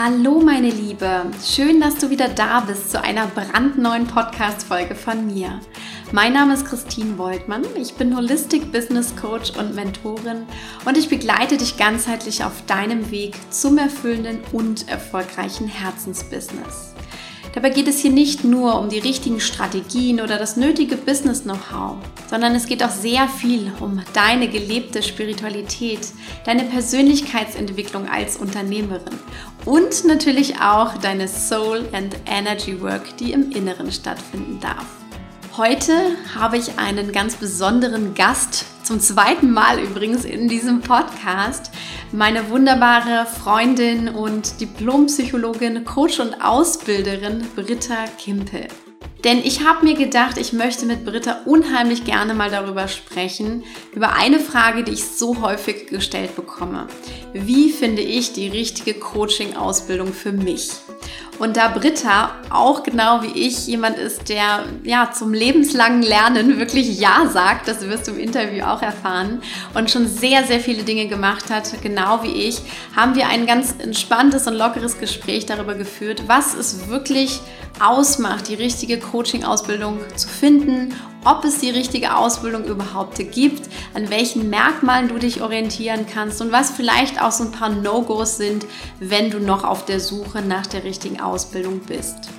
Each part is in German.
Hallo meine Liebe, schön, dass du wieder da bist zu einer brandneuen Podcast-Folge von mir. Mein Name ist Christine Woltmann, ich bin Holistic Business Coach und Mentorin und ich begleite dich ganzheitlich auf deinem Weg zum erfüllenden und erfolgreichen Herzensbusiness. Dabei geht es hier nicht nur um die richtigen Strategien oder das nötige Business-Know-how, sondern es geht auch sehr viel um deine gelebte Spiritualität, deine Persönlichkeitsentwicklung als Unternehmerin und natürlich auch deine Soul and Energy Work, die im Inneren stattfinden darf. Heute habe ich einen ganz besonderen Gast, zum zweiten Mal übrigens in diesem Podcast, meine wunderbare Freundin und Diplompsychologin, Coach und Ausbilderin Britta Kimpel. Denn ich habe mir gedacht, ich möchte mit Britta unheimlich gerne mal darüber sprechen, über eine Frage, die ich so häufig gestellt bekomme. Wie finde ich die richtige Coaching-Ausbildung für mich? Und da Britta auch genau wie ich jemand ist, der ja zum lebenslangen Lernen wirklich Ja sagt, das wirst du im Interview auch erfahren, und schon sehr, sehr viele Dinge gemacht hat, genau wie ich, haben wir ein ganz entspanntes und lockeres Gespräch darüber geführt, was es wirklich ausmacht, die richtige Coaching-Ausbildung zu finden, ob es die richtige Ausbildung überhaupt gibt, an welchen Merkmalen du dich orientieren kannst und was vielleicht auch so ein paar No-Gos sind, wenn du noch auf der Suche nach der richtigen Ausbildung bist.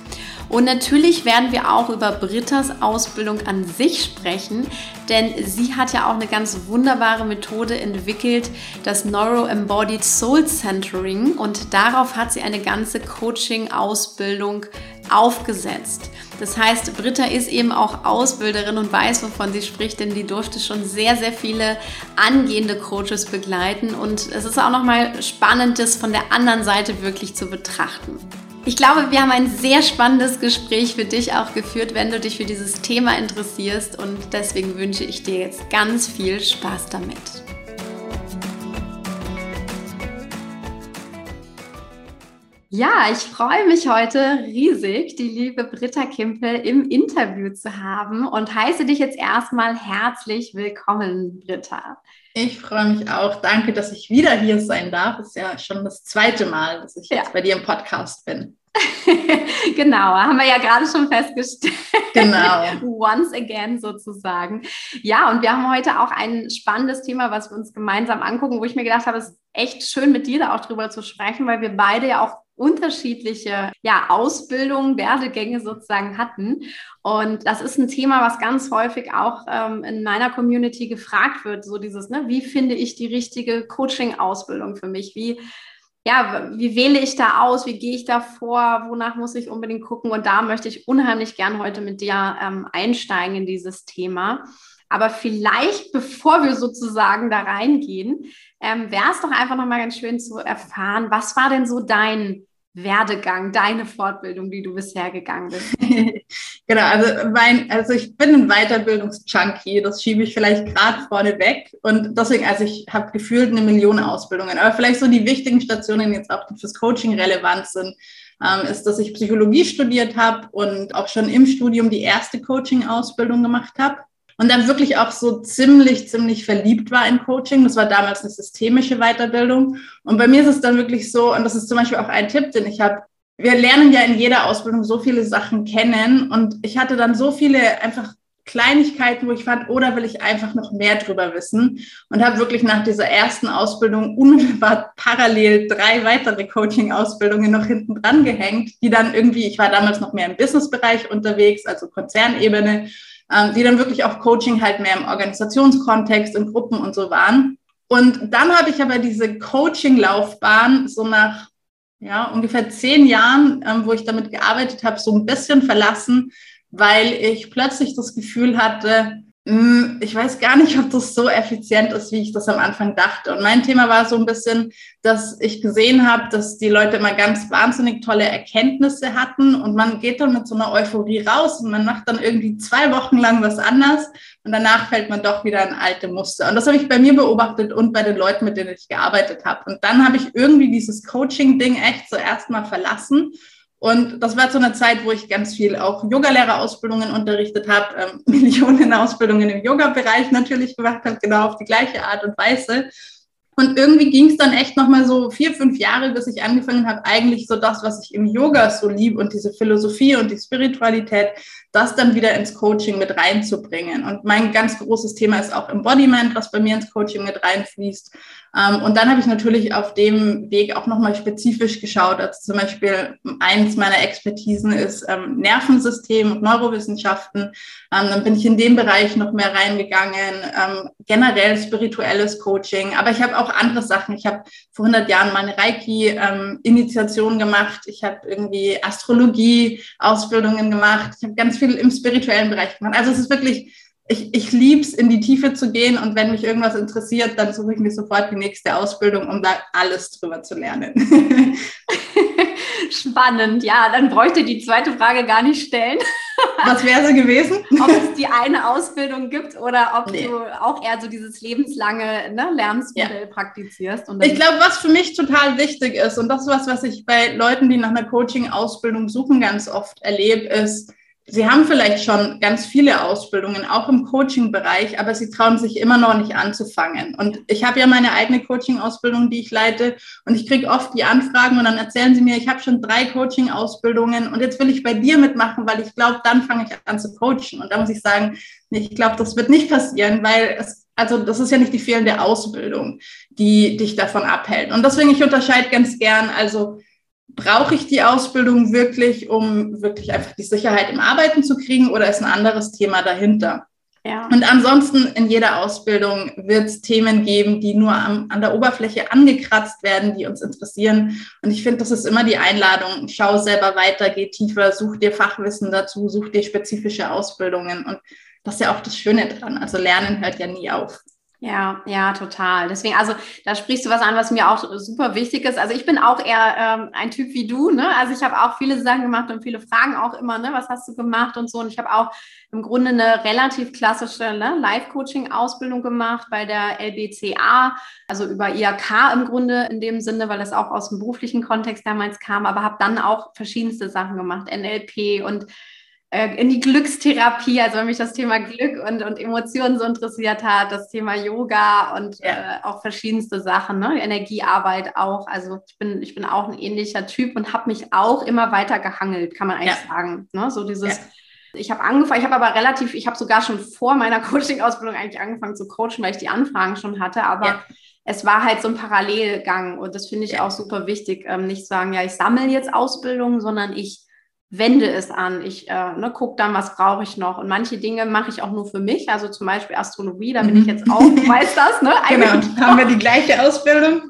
Und natürlich werden wir auch über Brittas Ausbildung an sich sprechen, denn sie hat ja auch eine ganz wunderbare Methode entwickelt, das Neuro-Embodied Soul Centering. Und darauf hat sie eine ganze Coaching-Ausbildung aufgesetzt. Das heißt, Britta ist eben auch Ausbilderin und weiß, wovon sie spricht, denn die durfte schon sehr, sehr viele angehende Coaches begleiten und es ist auch nochmal spannend, das von der anderen Seite wirklich zu betrachten. Ich glaube, wir haben ein sehr spannendes Gespräch für dich auch geführt, wenn du dich für dieses Thema interessierst und deswegen wünsche ich dir jetzt ganz viel Spaß damit. Ja, ich freue mich heute riesig, die liebe Britta Kimpel im Interview zu haben und heiße dich jetzt erstmal herzlich willkommen, Britta. Ich freue mich auch. Danke, dass ich wieder hier sein darf. Es ist ja schon das zweite Mal, dass ich ja. jetzt bei dir im Podcast bin. genau, haben wir ja gerade schon festgestellt. Genau. Once again sozusagen. Ja, und wir haben heute auch ein spannendes Thema, was wir uns gemeinsam angucken, wo ich mir gedacht habe, es ist echt schön mit dir da auch drüber zu sprechen, weil wir beide ja auch unterschiedliche ja, Ausbildungen, Werdegänge sozusagen hatten. Und das ist ein Thema, was ganz häufig auch ähm, in meiner Community gefragt wird. So dieses, ne, wie finde ich die richtige Coaching-Ausbildung für mich? Wie, ja, wie wähle ich da aus? Wie gehe ich da vor? Wonach muss ich unbedingt gucken? Und da möchte ich unheimlich gern heute mit dir ähm, einsteigen in dieses Thema. Aber vielleicht, bevor wir sozusagen da reingehen, ähm, wäre es doch einfach nochmal ganz schön zu erfahren, was war denn so dein Werdegang, deine Fortbildung, die du bisher gegangen bist? genau, also, mein, also ich bin ein Weiterbildungsjunkie, das schiebe ich vielleicht gerade vorne weg. Und deswegen, also ich habe gefühlt eine Million Ausbildungen. Aber vielleicht so die wichtigen Stationen jetzt auch, fürs Coaching relevant sind, ähm, ist, dass ich Psychologie studiert habe und auch schon im Studium die erste Coaching-Ausbildung gemacht habe und dann wirklich auch so ziemlich, ziemlich verliebt war in Coaching. Das war damals eine systemische Weiterbildung. Und bei mir ist es dann wirklich so, und das ist zum Beispiel auch ein Tipp, den ich habe, wir lernen ja in jeder Ausbildung so viele Sachen kennen und ich hatte dann so viele einfach Kleinigkeiten, wo ich fand, oder oh, will ich einfach noch mehr drüber wissen und habe wirklich nach dieser ersten Ausbildung unmittelbar parallel drei weitere Coaching-Ausbildungen noch hinten dran gehängt, die dann irgendwie, ich war damals noch mehr im Business-Bereich unterwegs, also Konzernebene die dann wirklich auch Coaching halt mehr im Organisationskontext, in Gruppen und so waren. Und dann habe ich aber diese Coaching-Laufbahn so nach ja, ungefähr zehn Jahren, ähm, wo ich damit gearbeitet habe, so ein bisschen verlassen, weil ich plötzlich das Gefühl hatte, ich weiß gar nicht, ob das so effizient ist, wie ich das am Anfang dachte. Und mein Thema war so ein bisschen, dass ich gesehen habe, dass die Leute immer ganz wahnsinnig tolle Erkenntnisse hatten und man geht dann mit so einer Euphorie raus und man macht dann irgendwie zwei Wochen lang was anders und danach fällt man doch wieder in alte Muster. Und das habe ich bei mir beobachtet und bei den Leuten, mit denen ich gearbeitet habe. Und dann habe ich irgendwie dieses Coaching-Ding echt zuerst mal verlassen und das war zu einer Zeit, wo ich ganz viel auch Yogalehrerausbildungen unterrichtet habe, ähm, Millionen Ausbildungen im Yoga-Bereich natürlich gemacht habe, genau auf die gleiche Art und Weise. Und irgendwie ging es dann echt nochmal so vier, fünf Jahre, bis ich angefangen habe, eigentlich so das, was ich im Yoga so liebe und diese Philosophie und die Spiritualität, das dann wieder ins Coaching mit reinzubringen. Und mein ganz großes Thema ist auch Embodiment, was bei mir ins Coaching mit reinfließt. Ähm, und dann habe ich natürlich auf dem Weg auch nochmal spezifisch geschaut. Also zum Beispiel eins meiner Expertisen ist ähm, Nervensystem und Neurowissenschaften. Ähm, dann bin ich in dem Bereich noch mehr reingegangen. generell spirituelles Coaching. Aber ich habe auch andere Sachen. Ich habe vor 100 Jahren meine Reiki-Initiation gemacht. Ich habe irgendwie Astrologie-Ausbildungen gemacht. Ich habe ganz viel im spirituellen Bereich gemacht. Also es ist wirklich ich, ich liebe es, in die Tiefe zu gehen und wenn mich irgendwas interessiert, dann suche ich mir sofort die nächste Ausbildung, um da alles drüber zu lernen. Spannend, ja, dann bräuchte die zweite Frage gar nicht stellen. Was wäre sie gewesen? ob es die eine Ausbildung gibt oder ob nee. du auch eher so dieses lebenslange ne, Lernmodell ja. praktizierst. ich glaube, was für mich total wichtig ist und das ist was, was ich bei Leuten, die nach einer Coaching-Ausbildung suchen, ganz oft erlebe, ist, Sie haben vielleicht schon ganz viele Ausbildungen, auch im Coaching-Bereich, aber Sie trauen sich immer noch nicht anzufangen. Und ich habe ja meine eigene Coaching-Ausbildung, die ich leite, und ich kriege oft die Anfragen und dann erzählen Sie mir, ich habe schon drei Coaching-Ausbildungen und jetzt will ich bei dir mitmachen, weil ich glaube, dann fange ich an zu coachen. Und da muss ich sagen, ich glaube, das wird nicht passieren, weil es, also das ist ja nicht die fehlende Ausbildung, die dich davon abhält. Und deswegen, ich unterscheide ganz gern, also brauche ich die Ausbildung wirklich, um wirklich einfach die Sicherheit im Arbeiten zu kriegen oder ist ein anderes Thema dahinter? Ja. Und ansonsten in jeder Ausbildung wird es Themen geben, die nur am, an der Oberfläche angekratzt werden, die uns interessieren. Und ich finde, das ist immer die Einladung. Schau selber weiter, geh tiefer, such dir Fachwissen dazu, such dir spezifische Ausbildungen. Und das ist ja auch das Schöne dran. Also Lernen hört ja nie auf. Ja, ja, total. Deswegen, also da sprichst du was an, was mir auch super wichtig ist. Also ich bin auch eher ähm, ein Typ wie du, ne? Also ich habe auch viele Sachen gemacht und viele Fragen auch immer, ne? Was hast du gemacht und so. Und ich habe auch im Grunde eine relativ klassische ne? Live-Coaching-Ausbildung gemacht bei der LBCA, also über IAK im Grunde in dem Sinne, weil das auch aus dem beruflichen Kontext damals kam, aber habe dann auch verschiedenste Sachen gemacht, NLP und in die Glückstherapie, also wenn mich das Thema Glück und, und Emotionen so interessiert hat, das Thema Yoga und ja. äh, auch verschiedenste Sachen, ne? Energiearbeit auch. Also ich bin, ich bin auch ein ähnlicher Typ und habe mich auch immer weiter gehangelt, kann man eigentlich ja. sagen. Ne? So dieses, ja. ich habe angefangen, ich habe aber relativ, ich habe sogar schon vor meiner Coaching-Ausbildung eigentlich angefangen zu coachen, weil ich die Anfragen schon hatte, aber es war halt so ein Parallelgang und das finde ich auch super wichtig, ähm, nicht sagen, ja, ich sammle jetzt Ausbildungen, sondern ich wende es an. Ich äh, ne, gucke dann, was brauche ich noch. Und manche Dinge mache ich auch nur für mich. Also zum Beispiel Astrologie, da bin ich mhm. jetzt auch, du weißt das, ne? Genau, haben wir die gleiche Ausbildung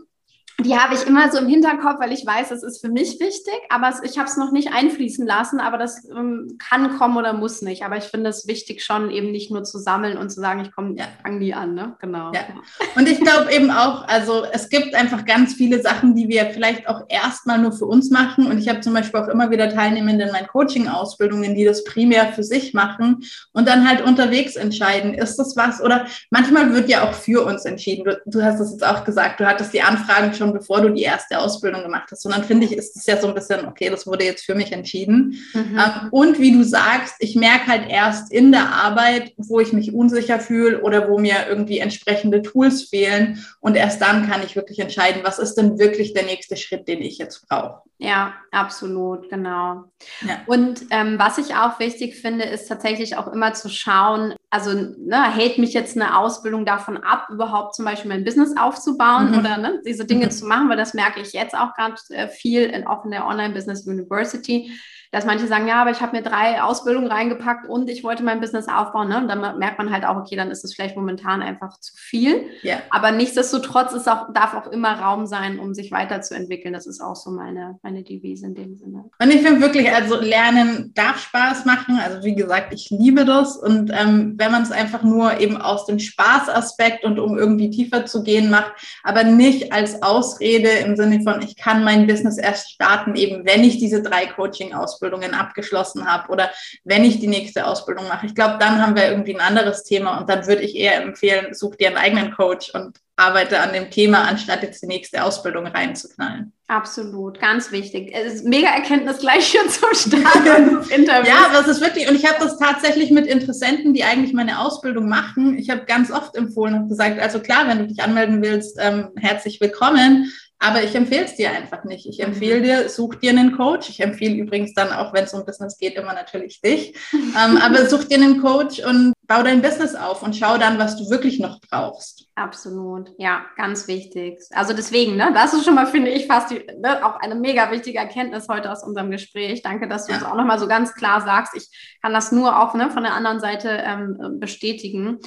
die habe ich immer so im Hinterkopf, weil ich weiß, es ist für mich wichtig, aber ich habe es noch nicht einfließen lassen, aber das ähm, kann kommen oder muss nicht. Aber ich finde es wichtig, schon eben nicht nur zu sammeln und zu sagen, ich komme, ja. fange nie an, ne? Genau. Ja. Und ich glaube eben auch, also es gibt einfach ganz viele Sachen, die wir vielleicht auch erstmal nur für uns machen. Und ich habe zum Beispiel auch immer wieder Teilnehmende in meinen Coaching-Ausbildungen, die das primär für sich machen und dann halt unterwegs entscheiden, ist das was? Oder manchmal wird ja auch für uns entschieden. Du, du hast das jetzt auch gesagt, du hattest die Anfragen schon schon bevor du die erste Ausbildung gemacht hast. Und dann finde ich, ist es ja so ein bisschen, okay, das wurde jetzt für mich entschieden. Mhm. Ähm, und wie du sagst, ich merke halt erst in der Arbeit, wo ich mich unsicher fühle oder wo mir irgendwie entsprechende Tools fehlen. Und erst dann kann ich wirklich entscheiden, was ist denn wirklich der nächste Schritt, den ich jetzt brauche. Ja, absolut, genau. Ja. Und ähm, was ich auch wichtig finde, ist tatsächlich auch immer zu schauen, also ne, hält mich jetzt eine Ausbildung davon ab, überhaupt zum Beispiel mein Business aufzubauen mhm. oder ne, diese Dinge mhm. zu machen, weil das merke ich jetzt auch gerade äh, viel, in, auch in der Online-Business University dass manche sagen, ja, aber ich habe mir drei Ausbildungen reingepackt und ich wollte mein Business aufbauen. Ne? Und dann merkt man halt auch, okay, dann ist es vielleicht momentan einfach zu viel. Yeah. Aber nichtsdestotrotz ist auch, darf auch immer Raum sein, um sich weiterzuentwickeln. Das ist auch so meine, meine Devise in dem Sinne. Und ich finde wirklich, also Lernen darf Spaß machen. Also wie gesagt, ich liebe das. Und ähm, wenn man es einfach nur eben aus dem Spaßaspekt und um irgendwie tiefer zu gehen macht, aber nicht als Ausrede im Sinne von, ich kann mein Business erst starten, eben wenn ich diese drei Coaching-Ausbildungen Ausbildungen abgeschlossen habe oder wenn ich die nächste Ausbildung mache. Ich glaube, dann haben wir irgendwie ein anderes Thema und dann würde ich eher empfehlen, such dir einen eigenen Coach und arbeite an dem Thema, anstatt jetzt die nächste Ausbildung reinzuknallen. Absolut, ganz wichtig. Es ist mega Erkenntnis gleich schon zum Start des Interviews. Ja, das ist wirklich, und ich habe das tatsächlich mit Interessenten, die eigentlich meine Ausbildung machen. Ich habe ganz oft empfohlen und gesagt, also klar, wenn du dich anmelden willst, ähm, herzlich willkommen. Aber ich empfehle es dir einfach nicht. Ich empfehle dir, such dir einen Coach. Ich empfehle übrigens dann auch, wenn es um Business geht, immer natürlich dich. ähm, aber such dir einen Coach und bau dein Business auf und schau dann, was du wirklich noch brauchst. Absolut, ja, ganz wichtig. Also deswegen, ne, das ist schon mal, finde ich, fast die, ne, auch eine mega wichtige Erkenntnis heute aus unserem Gespräch. Danke, dass du ja. uns auch nochmal so ganz klar sagst. Ich kann das nur auch ne, von der anderen Seite ähm, bestätigen.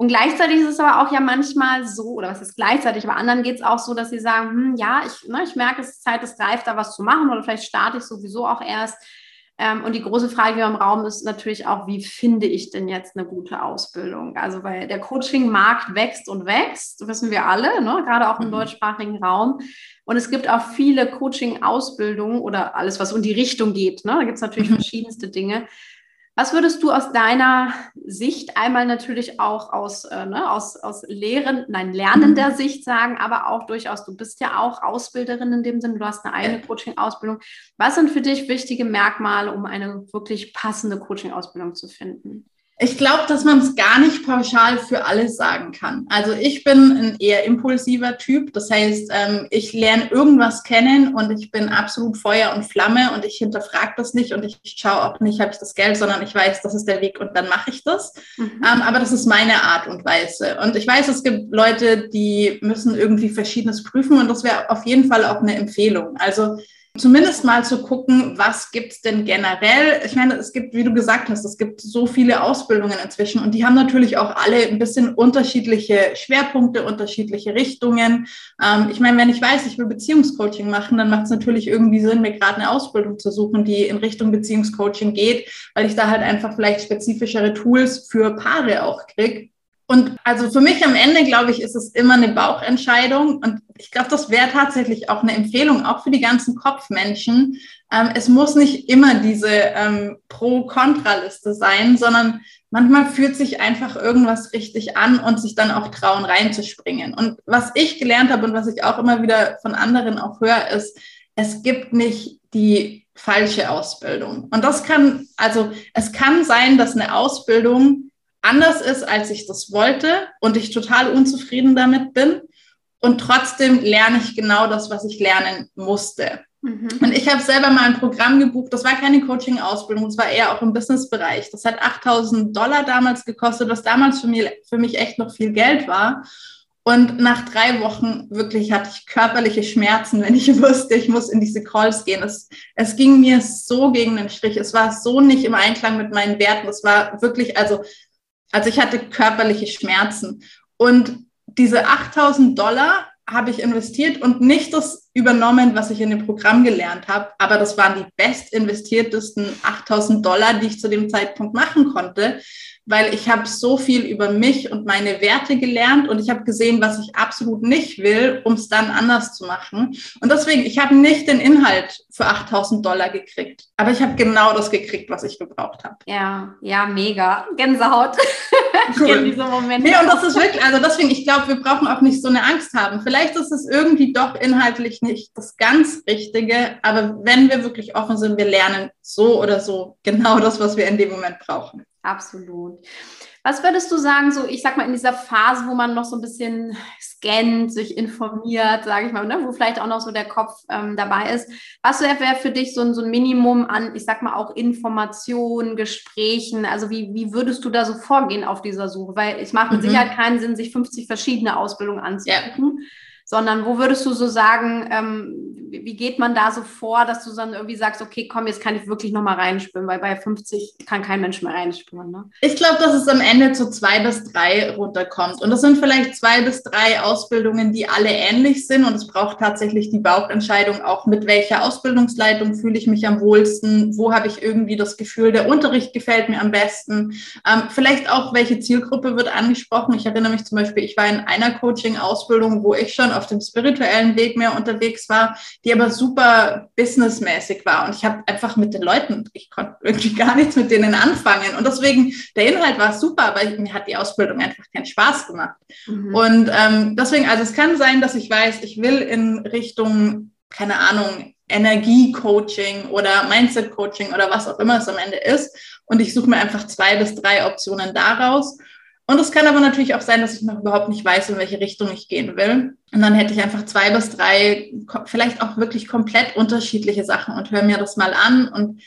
Und gleichzeitig ist es aber auch ja manchmal so, oder was ist gleichzeitig, aber anderen geht es auch so, dass sie sagen, hm, ja, ich, ne, ich merke, es ist Zeit, es reift, da was zu machen oder vielleicht starte ich sowieso auch erst. Ähm, und die große Frage hier im Raum ist natürlich auch, wie finde ich denn jetzt eine gute Ausbildung? Also weil der Coaching-Markt wächst und wächst, wissen wir alle, ne? gerade auch im mhm. deutschsprachigen Raum. Und es gibt auch viele Coaching-Ausbildungen oder alles, was in die Richtung geht. Ne? Da gibt es natürlich mhm. verschiedenste Dinge. Was würdest du aus deiner Sicht einmal natürlich auch aus, äh, ne, aus, aus Lehren, nein, lernender. Sicht sagen, aber auch durchaus, du bist ja auch Ausbilderin in dem Sinne, du hast eine eigene Coaching-Ausbildung. Was sind für dich wichtige Merkmale, um eine wirklich passende Coaching-Ausbildung zu finden? Ich glaube, dass man es gar nicht pauschal für alles sagen kann. Also ich bin ein eher impulsiver Typ. Das heißt, ähm, ich lerne irgendwas kennen und ich bin absolut Feuer und Flamme und ich hinterfrage das nicht und ich schaue auch nicht, habe ich das Geld, sondern ich weiß, das ist der Weg und dann mache ich das. Mhm. Ähm, aber das ist meine Art und Weise. Und ich weiß, es gibt Leute, die müssen irgendwie Verschiedenes prüfen und das wäre auf jeden Fall auch eine Empfehlung. Also zumindest mal zu gucken, was gibt's denn generell. Ich meine, es gibt, wie du gesagt hast, es gibt so viele Ausbildungen inzwischen und die haben natürlich auch alle ein bisschen unterschiedliche Schwerpunkte, unterschiedliche Richtungen. Ähm, ich meine, wenn ich weiß, ich will Beziehungscoaching machen, dann macht es natürlich irgendwie Sinn, mir gerade eine Ausbildung zu suchen, die in Richtung Beziehungscoaching geht, weil ich da halt einfach vielleicht spezifischere Tools für Paare auch kriege. Und also für mich am Ende, glaube ich, ist es immer eine Bauchentscheidung. Und ich glaube, das wäre tatsächlich auch eine Empfehlung, auch für die ganzen Kopfmenschen. Ähm, es muss nicht immer diese ähm, Pro-Kontra-Liste sein, sondern manchmal fühlt sich einfach irgendwas richtig an und sich dann auch trauen, reinzuspringen. Und was ich gelernt habe und was ich auch immer wieder von anderen auch höre, ist, es gibt nicht die falsche Ausbildung. Und das kann, also es kann sein, dass eine Ausbildung anders ist, als ich das wollte und ich total unzufrieden damit bin. Und trotzdem lerne ich genau das, was ich lernen musste. Mhm. Und ich habe selber mal ein Programm gebucht. Das war keine Coaching-Ausbildung, das war eher auch im Business-Bereich. Das hat 8000 Dollar damals gekostet, was damals für mich, für mich echt noch viel Geld war. Und nach drei Wochen wirklich hatte ich körperliche Schmerzen, wenn ich wusste, ich muss in diese Calls gehen. Es, es ging mir so gegen den Strich. Es war so nicht im Einklang mit meinen Werten. Es war wirklich, also also ich hatte körperliche Schmerzen. Und diese 8000 Dollar habe ich investiert und nicht das übernommen, was ich in dem Programm gelernt habe, aber das waren die best investiertesten 8000 Dollar, die ich zu dem Zeitpunkt machen konnte, weil ich habe so viel über mich und meine Werte gelernt und ich habe gesehen, was ich absolut nicht will, um es dann anders zu machen. Und deswegen, ich habe nicht den Inhalt für 8000 Dollar gekriegt, aber ich habe genau das gekriegt, was ich gebraucht habe. Ja, ja, mega. Gänsehaut. Cool. in diesem Moment. Nee, und das ist wirklich, also deswegen, ich glaube, wir brauchen auch nicht so eine Angst haben. Vielleicht ist es irgendwie doch inhaltlich nicht das ganz Richtige, aber wenn wir wirklich offen sind, wir lernen so oder so genau das, was wir in dem Moment brauchen. Absolut. Was würdest du sagen, so ich sag mal in dieser Phase, wo man noch so ein bisschen scannt, sich informiert, sage ich mal, ne, wo vielleicht auch noch so der Kopf ähm, dabei ist, was wäre für dich so ein, so ein Minimum an, ich sag mal auch Informationen, Gesprächen, also wie, wie würdest du da so vorgehen auf dieser Suche? Weil es macht mit mhm. Sicherheit keinen Sinn, sich 50 verschiedene Ausbildungen anzugucken. Ja sondern wo würdest du so sagen, ähm, wie geht man da so vor, dass du dann irgendwie sagst, okay, komm, jetzt kann ich wirklich nochmal reinspüren, weil bei 50 kann kein Mensch mehr reinspüren. Ne? Ich glaube, dass es am Ende zu zwei bis drei runterkommt. Und das sind vielleicht zwei bis drei Ausbildungen, die alle ähnlich sind. Und es braucht tatsächlich die Bauchentscheidung, auch mit welcher Ausbildungsleitung fühle ich mich am wohlsten, wo habe ich irgendwie das Gefühl, der Unterricht gefällt mir am besten. Ähm, vielleicht auch, welche Zielgruppe wird angesprochen. Ich erinnere mich zum Beispiel, ich war in einer Coaching-Ausbildung, wo ich schon auf dem spirituellen Weg mehr unterwegs war, die aber super businessmäßig war. Und ich habe einfach mit den Leuten, ich konnte irgendwie gar nichts mit denen anfangen. Und deswegen, der Inhalt war super, aber mir hat die Ausbildung einfach keinen Spaß gemacht. Mhm. Und ähm, deswegen, also es kann sein, dass ich weiß, ich will in Richtung, keine Ahnung, Energiecoaching oder Mindset-Coaching oder was auch immer es am Ende ist. Und ich suche mir einfach zwei bis drei Optionen daraus. Und es kann aber natürlich auch sein, dass ich noch überhaupt nicht weiß, in welche Richtung ich gehen will. Und dann hätte ich einfach zwei bis drei, vielleicht auch wirklich komplett unterschiedliche Sachen und höre mir das mal an. Und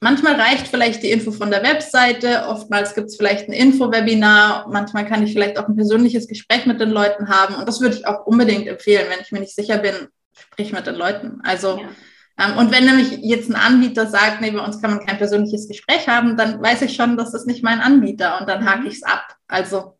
manchmal reicht vielleicht die Info von der Webseite, oftmals gibt es vielleicht ein Info-Webinar, manchmal kann ich vielleicht auch ein persönliches Gespräch mit den Leuten haben. Und das würde ich auch unbedingt empfehlen, wenn ich mir nicht sicher bin, sprich mit den Leuten. Also, ja. Ähm, und wenn nämlich jetzt ein Anbieter sagt, nee, bei uns kann man kein persönliches Gespräch haben, dann weiß ich schon, das ist nicht mein Anbieter und dann hake mhm. ich es ab. Also,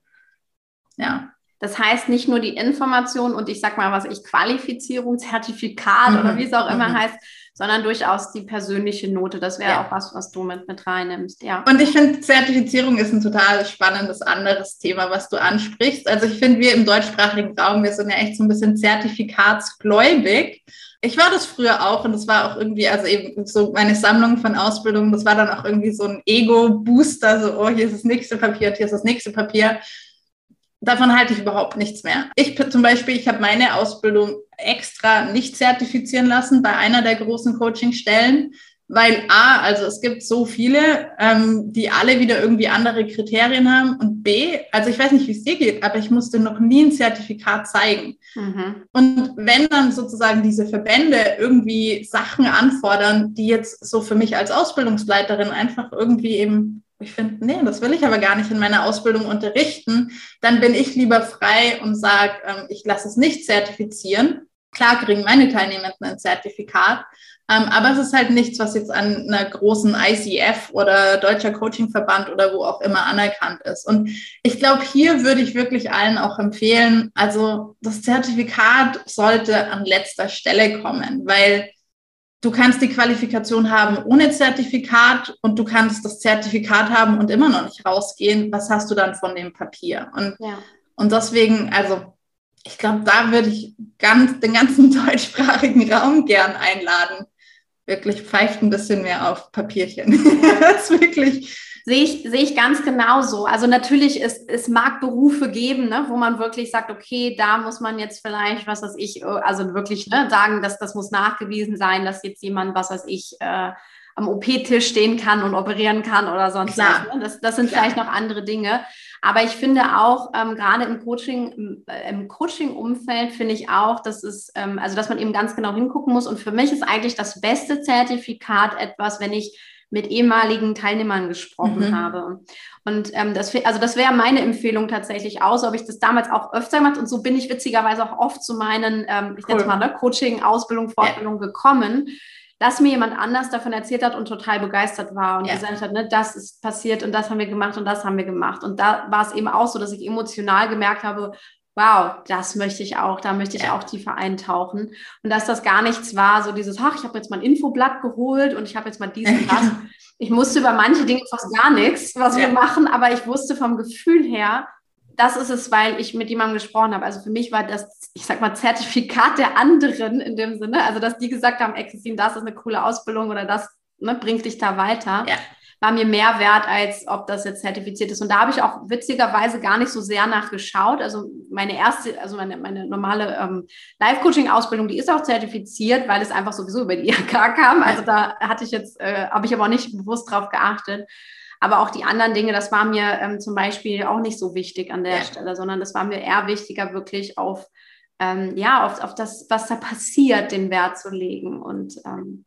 ja. Das heißt nicht nur die Information und ich sag mal, was ich Qualifizierung, Zertifikat mhm. oder wie es auch immer mhm. heißt, sondern durchaus die persönliche Note. Das wäre ja. auch was, was du mit, mit reinnimmst, ja. Und ich finde, Zertifizierung ist ein total spannendes anderes Thema, was du ansprichst. Also ich finde, wir im deutschsprachigen Raum, wir sind ja echt so ein bisschen zertifikatsgläubig. Ich war das früher auch und das war auch irgendwie, also eben so meine Sammlung von Ausbildungen, das war dann auch irgendwie so ein Ego-Booster, so, oh, hier ist das nächste Papier hier ist das nächste Papier. Davon halte ich überhaupt nichts mehr. Ich zum Beispiel, ich habe meine Ausbildung extra nicht zertifizieren lassen bei einer der großen Coachingstellen, weil A, also es gibt so viele, ähm, die alle wieder irgendwie andere Kriterien haben und B, also ich weiß nicht, wie es dir geht, aber ich musste noch nie ein Zertifikat zeigen. Mhm. Und wenn dann sozusagen diese Verbände irgendwie Sachen anfordern, die jetzt so für mich als Ausbildungsleiterin einfach irgendwie eben ich finde, nee, das will ich aber gar nicht in meiner Ausbildung unterrichten, dann bin ich lieber frei und sage, ähm, ich lasse es nicht zertifizieren. Klar kriegen meine Teilnehmenden ein Zertifikat, aber es ist halt nichts, was jetzt an einer großen ICF oder Deutscher Coachingverband oder wo auch immer anerkannt ist. Und ich glaube, hier würde ich wirklich allen auch empfehlen, also das Zertifikat sollte an letzter Stelle kommen, weil du kannst die Qualifikation haben ohne Zertifikat und du kannst das Zertifikat haben und immer noch nicht rausgehen. Was hast du dann von dem Papier? Und, ja. und deswegen, also ich glaube, da würde ich ganz, den ganzen deutschsprachigen Raum gern einladen. Wirklich pfeift ein bisschen mehr auf Papierchen. das ist wirklich Sehe ich, sehe ich ganz genauso. Also natürlich, es, es mag Berufe geben, ne, wo man wirklich sagt, okay, da muss man jetzt vielleicht, was weiß ich, äh, also wirklich ne, sagen, dass das muss nachgewiesen sein, dass jetzt jemand, was weiß ich, äh, am OP-Tisch stehen kann und operieren kann oder sonst Klar. was. Ne? Das, das sind Klar. vielleicht noch andere Dinge. Aber ich finde auch, ähm, gerade im Coaching, im, äh, im Coaching-Umfeld finde ich auch, dass es, ähm, also dass man eben ganz genau hingucken muss. Und für mich ist eigentlich das beste Zertifikat etwas, wenn ich mit ehemaligen Teilnehmern gesprochen mhm. habe. Und ähm, das, also das wäre meine Empfehlung tatsächlich aus, ob ich das damals auch öfter gemacht und so bin ich witzigerweise auch oft zu meinen, ähm, ich cool. mal, ne, Coaching, Ausbildung, Fortbildung ja. gekommen, dass mir jemand anders davon erzählt hat und total begeistert war und ja. gesagt hat, ne, das ist passiert und das haben wir gemacht und das haben wir gemacht. Und da war es eben auch so, dass ich emotional gemerkt habe, wow, das möchte ich auch, da möchte ich ja. auch tiefer eintauchen. Und dass das gar nichts war, so dieses, ach, ich habe jetzt mal ein Infoblatt geholt und ich habe jetzt mal diesen das. Ich musste über manche Dinge fast gar nichts, was ja. wir machen, aber ich wusste vom Gefühl her, das ist es, weil ich mit jemandem gesprochen habe. Also für mich war das, ich sag mal, Zertifikat der anderen in dem Sinne, also dass die gesagt haben, ey, Christine, das ist eine coole Ausbildung oder das ne, bringt dich da weiter. Ja war mir mehr wert, als ob das jetzt zertifiziert ist. Und da habe ich auch witzigerweise gar nicht so sehr nachgeschaut. Also meine erste, also meine, meine normale ähm, Live-Coaching-Ausbildung, die ist auch zertifiziert, weil es einfach sowieso über die IHK kam. Also da hatte ich jetzt, äh, habe ich aber auch nicht bewusst drauf geachtet. Aber auch die anderen Dinge, das war mir ähm, zum Beispiel auch nicht so wichtig an der ja. Stelle, sondern das war mir eher wichtiger, wirklich auf, ähm, ja, auf, auf das, was da passiert, den Wert zu legen. Und ähm,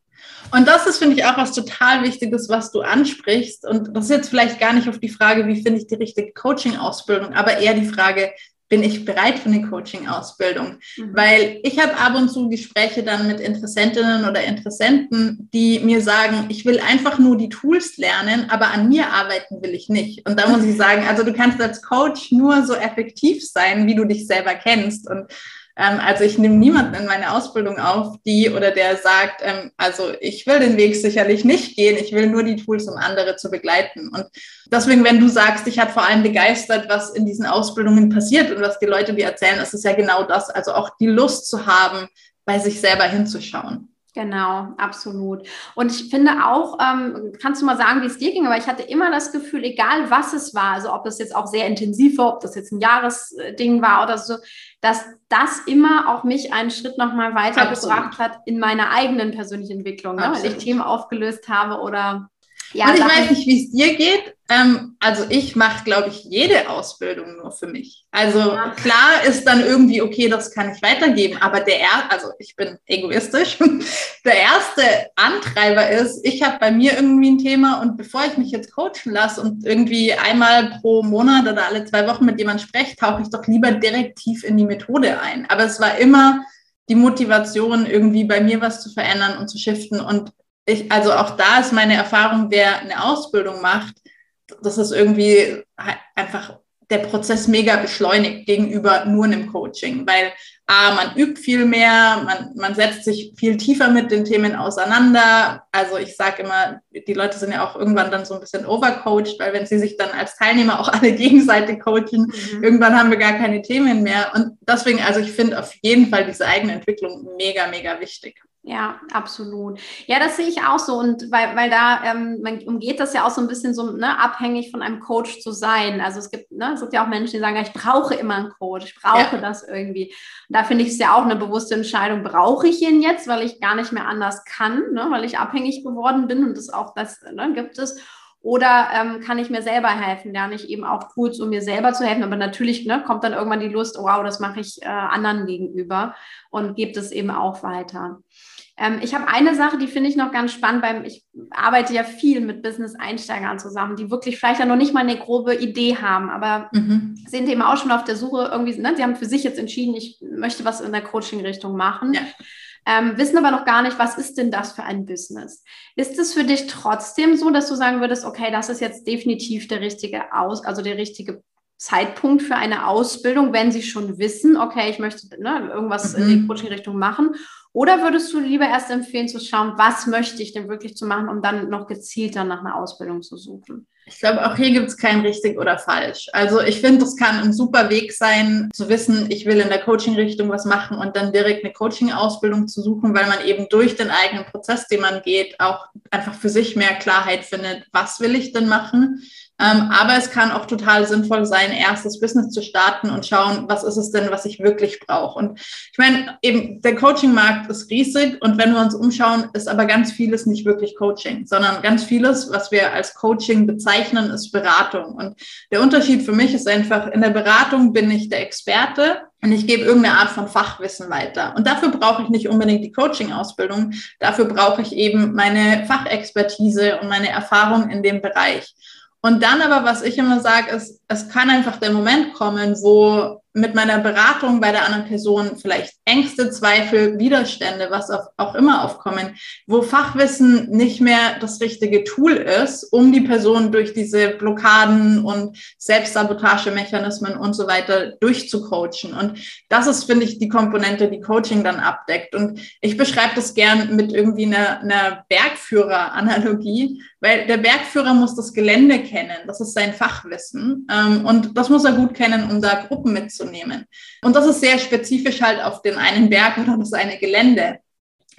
und das ist, finde ich, auch was total Wichtiges, was du ansprichst. Und das ist jetzt vielleicht gar nicht auf die Frage, wie finde ich die richtige Coaching-Ausbildung, aber eher die Frage, bin ich bereit für eine Coaching-Ausbildung? Mhm. Weil ich habe ab und zu Gespräche dann mit Interessentinnen oder Interessenten, die mir sagen, ich will einfach nur die Tools lernen, aber an mir arbeiten will ich nicht. Und da muss ich sagen, also du kannst als Coach nur so effektiv sein, wie du dich selber kennst. Und also ich nehme niemanden in meine Ausbildung auf, die oder der sagt, ähm, also ich will den Weg sicherlich nicht gehen, ich will nur die Tools, um andere zu begleiten. Und deswegen, wenn du sagst, dich hat vor allem begeistert, was in diesen Ausbildungen passiert und was die Leute dir erzählen, ist es ja genau das. Also auch die Lust zu haben, bei sich selber hinzuschauen. Genau, absolut. Und ich finde auch, ähm, kannst du mal sagen, wie es dir ging, aber ich hatte immer das Gefühl, egal was es war, also ob das jetzt auch sehr intensiv war, ob das jetzt ein Jahresding war oder so, dass das immer auch mich einen Schritt nochmal weitergebracht hat in meiner eigenen persönlichen Entwicklung, ne? weil ich Themen aufgelöst habe oder ja, und ich weiß nicht, wie es dir geht. Ähm, also ich mache, glaube ich, jede Ausbildung nur für mich. Also ja. klar ist dann irgendwie, okay, das kann ich weitergeben, aber der, er also ich bin egoistisch, der erste Antreiber ist, ich habe bei mir irgendwie ein Thema und bevor ich mich jetzt coachen lasse und irgendwie einmal pro Monat oder alle zwei Wochen mit jemandem spreche, tauche ich doch lieber direkt tief in die Methode ein. Aber es war immer die Motivation, irgendwie bei mir was zu verändern und zu shiften und ich, also auch da ist meine Erfahrung, wer eine Ausbildung macht, das ist irgendwie einfach der Prozess mega beschleunigt gegenüber nur einem Coaching, weil A, man übt viel mehr, man, man setzt sich viel tiefer mit den Themen auseinander. Also ich sage immer, die Leute sind ja auch irgendwann dann so ein bisschen overcoached, weil wenn sie sich dann als Teilnehmer auch alle gegenseitig coachen, mhm. irgendwann haben wir gar keine Themen mehr. Und deswegen, also ich finde auf jeden Fall diese eigene Entwicklung mega, mega wichtig. Ja, absolut. Ja, das sehe ich auch so. Und weil, weil da, ähm, man umgeht das ja auch so ein bisschen so ne, abhängig von einem Coach zu sein. Also es gibt, ne, es gibt ja auch Menschen, die sagen, ich brauche immer einen Coach, ich brauche ja. das irgendwie. Und da finde ich es ja auch eine bewusste Entscheidung, brauche ich ihn jetzt, weil ich gar nicht mehr anders kann, ne, weil ich abhängig geworden bin und das auch das ne, gibt es. Oder ähm, kann ich mir selber helfen? Lerne ich eben auch Tools, um mir selber zu helfen. Aber natürlich ne, kommt dann irgendwann die Lust, oh, wow, das mache ich äh, anderen gegenüber und gebe es eben auch weiter. Ähm, ich habe eine Sache, die finde ich noch ganz spannend, beim, ich arbeite ja viel mit Business-Einsteigern zusammen, die wirklich vielleicht ja noch nicht mal eine grobe Idee haben, aber mhm. sind eben auch schon auf der Suche irgendwie, ne, sie haben für sich jetzt entschieden, ich möchte was in der Coaching-Richtung machen. Ja. Ähm, wissen aber noch gar nicht, was ist denn das für ein Business? Ist es für dich trotzdem so, dass du sagen würdest, okay, das ist jetzt definitiv der richtige Aus, also der richtige Zeitpunkt für eine Ausbildung, wenn sie schon wissen, okay, ich möchte ne, irgendwas mhm. in die mhm. Coaching-Richtung machen? Oder würdest du lieber erst empfehlen zu schauen, was möchte ich denn wirklich zu machen, um dann noch gezielter nach einer Ausbildung zu suchen? Ich glaube, auch hier gibt es kein richtig oder falsch. Also ich finde, das kann ein super Weg sein, zu wissen, ich will in der Coaching-Richtung was machen und dann direkt eine Coaching-Ausbildung zu suchen, weil man eben durch den eigenen Prozess, den man geht, auch einfach für sich mehr Klarheit findet, was will ich denn machen aber es kann auch total sinnvoll sein, erstes Business zu starten und schauen, was ist es denn, was ich wirklich brauche. Und ich meine, eben der Coaching-Markt ist riesig und wenn wir uns umschauen, ist aber ganz vieles nicht wirklich Coaching, sondern ganz vieles, was wir als Coaching bezeichnen, ist Beratung. Und der Unterschied für mich ist einfach, in der Beratung bin ich der Experte und ich gebe irgendeine Art von Fachwissen weiter. Und dafür brauche ich nicht unbedingt die Coaching-Ausbildung. Dafür brauche ich eben meine Fachexpertise und meine Erfahrung in dem Bereich. Und dann aber, was ich immer sage, ist, es kann einfach der Moment kommen, wo mit meiner Beratung bei der anderen Person vielleicht Ängste, Zweifel, Widerstände, was auch immer aufkommen, wo Fachwissen nicht mehr das richtige Tool ist, um die Person durch diese Blockaden und Selbstsabotagemechanismen und so weiter durchzucoachen. Und das ist, finde ich, die Komponente, die Coaching dann abdeckt. Und ich beschreibe das gern mit irgendwie einer, einer Bergführer-Analogie, weil der Bergführer muss das Gelände kennen. Das ist sein Fachwissen. Ähm, und das muss er gut kennen, um da Gruppen mitzunehmen. Und das ist sehr spezifisch halt auf den einen Berg oder das eine Gelände.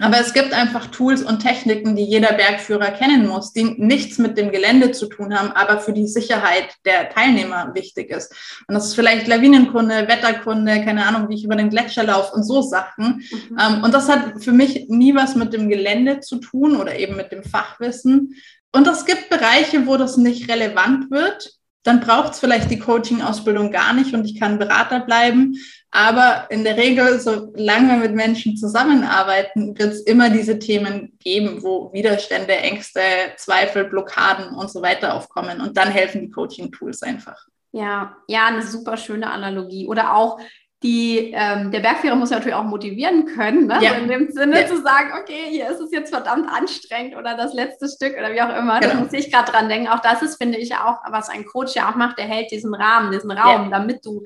Aber es gibt einfach Tools und Techniken, die jeder Bergführer kennen muss, die nichts mit dem Gelände zu tun haben, aber für die Sicherheit der Teilnehmer wichtig ist. Und das ist vielleicht Lawinenkunde, Wetterkunde, keine Ahnung, wie ich über den Gletscher laufe und so Sachen. Mhm. Ähm, und das hat für mich nie was mit dem Gelände zu tun oder eben mit dem Fachwissen. Und es gibt Bereiche, wo das nicht relevant wird. Dann braucht es vielleicht die Coaching-Ausbildung gar nicht und ich kann Berater bleiben. Aber in der Regel, solange wir mit Menschen zusammenarbeiten, wird es immer diese Themen geben, wo Widerstände, Ängste, Zweifel, Blockaden und so weiter aufkommen. Und dann helfen die Coaching-Tools einfach. Ja, ja, eine super schöne Analogie. Oder auch die, ähm, der Bergführer muss ja natürlich auch motivieren können, ne? Ja. Also in dem Sinne ja. zu sagen, okay, hier ist es jetzt verdammt anstrengend oder das letzte Stück oder wie auch immer. Genau. Da muss ich gerade dran denken. Auch das ist, finde ich, auch, was ein Coach ja auch macht, der hält diesen Rahmen, diesen Raum, ja. damit du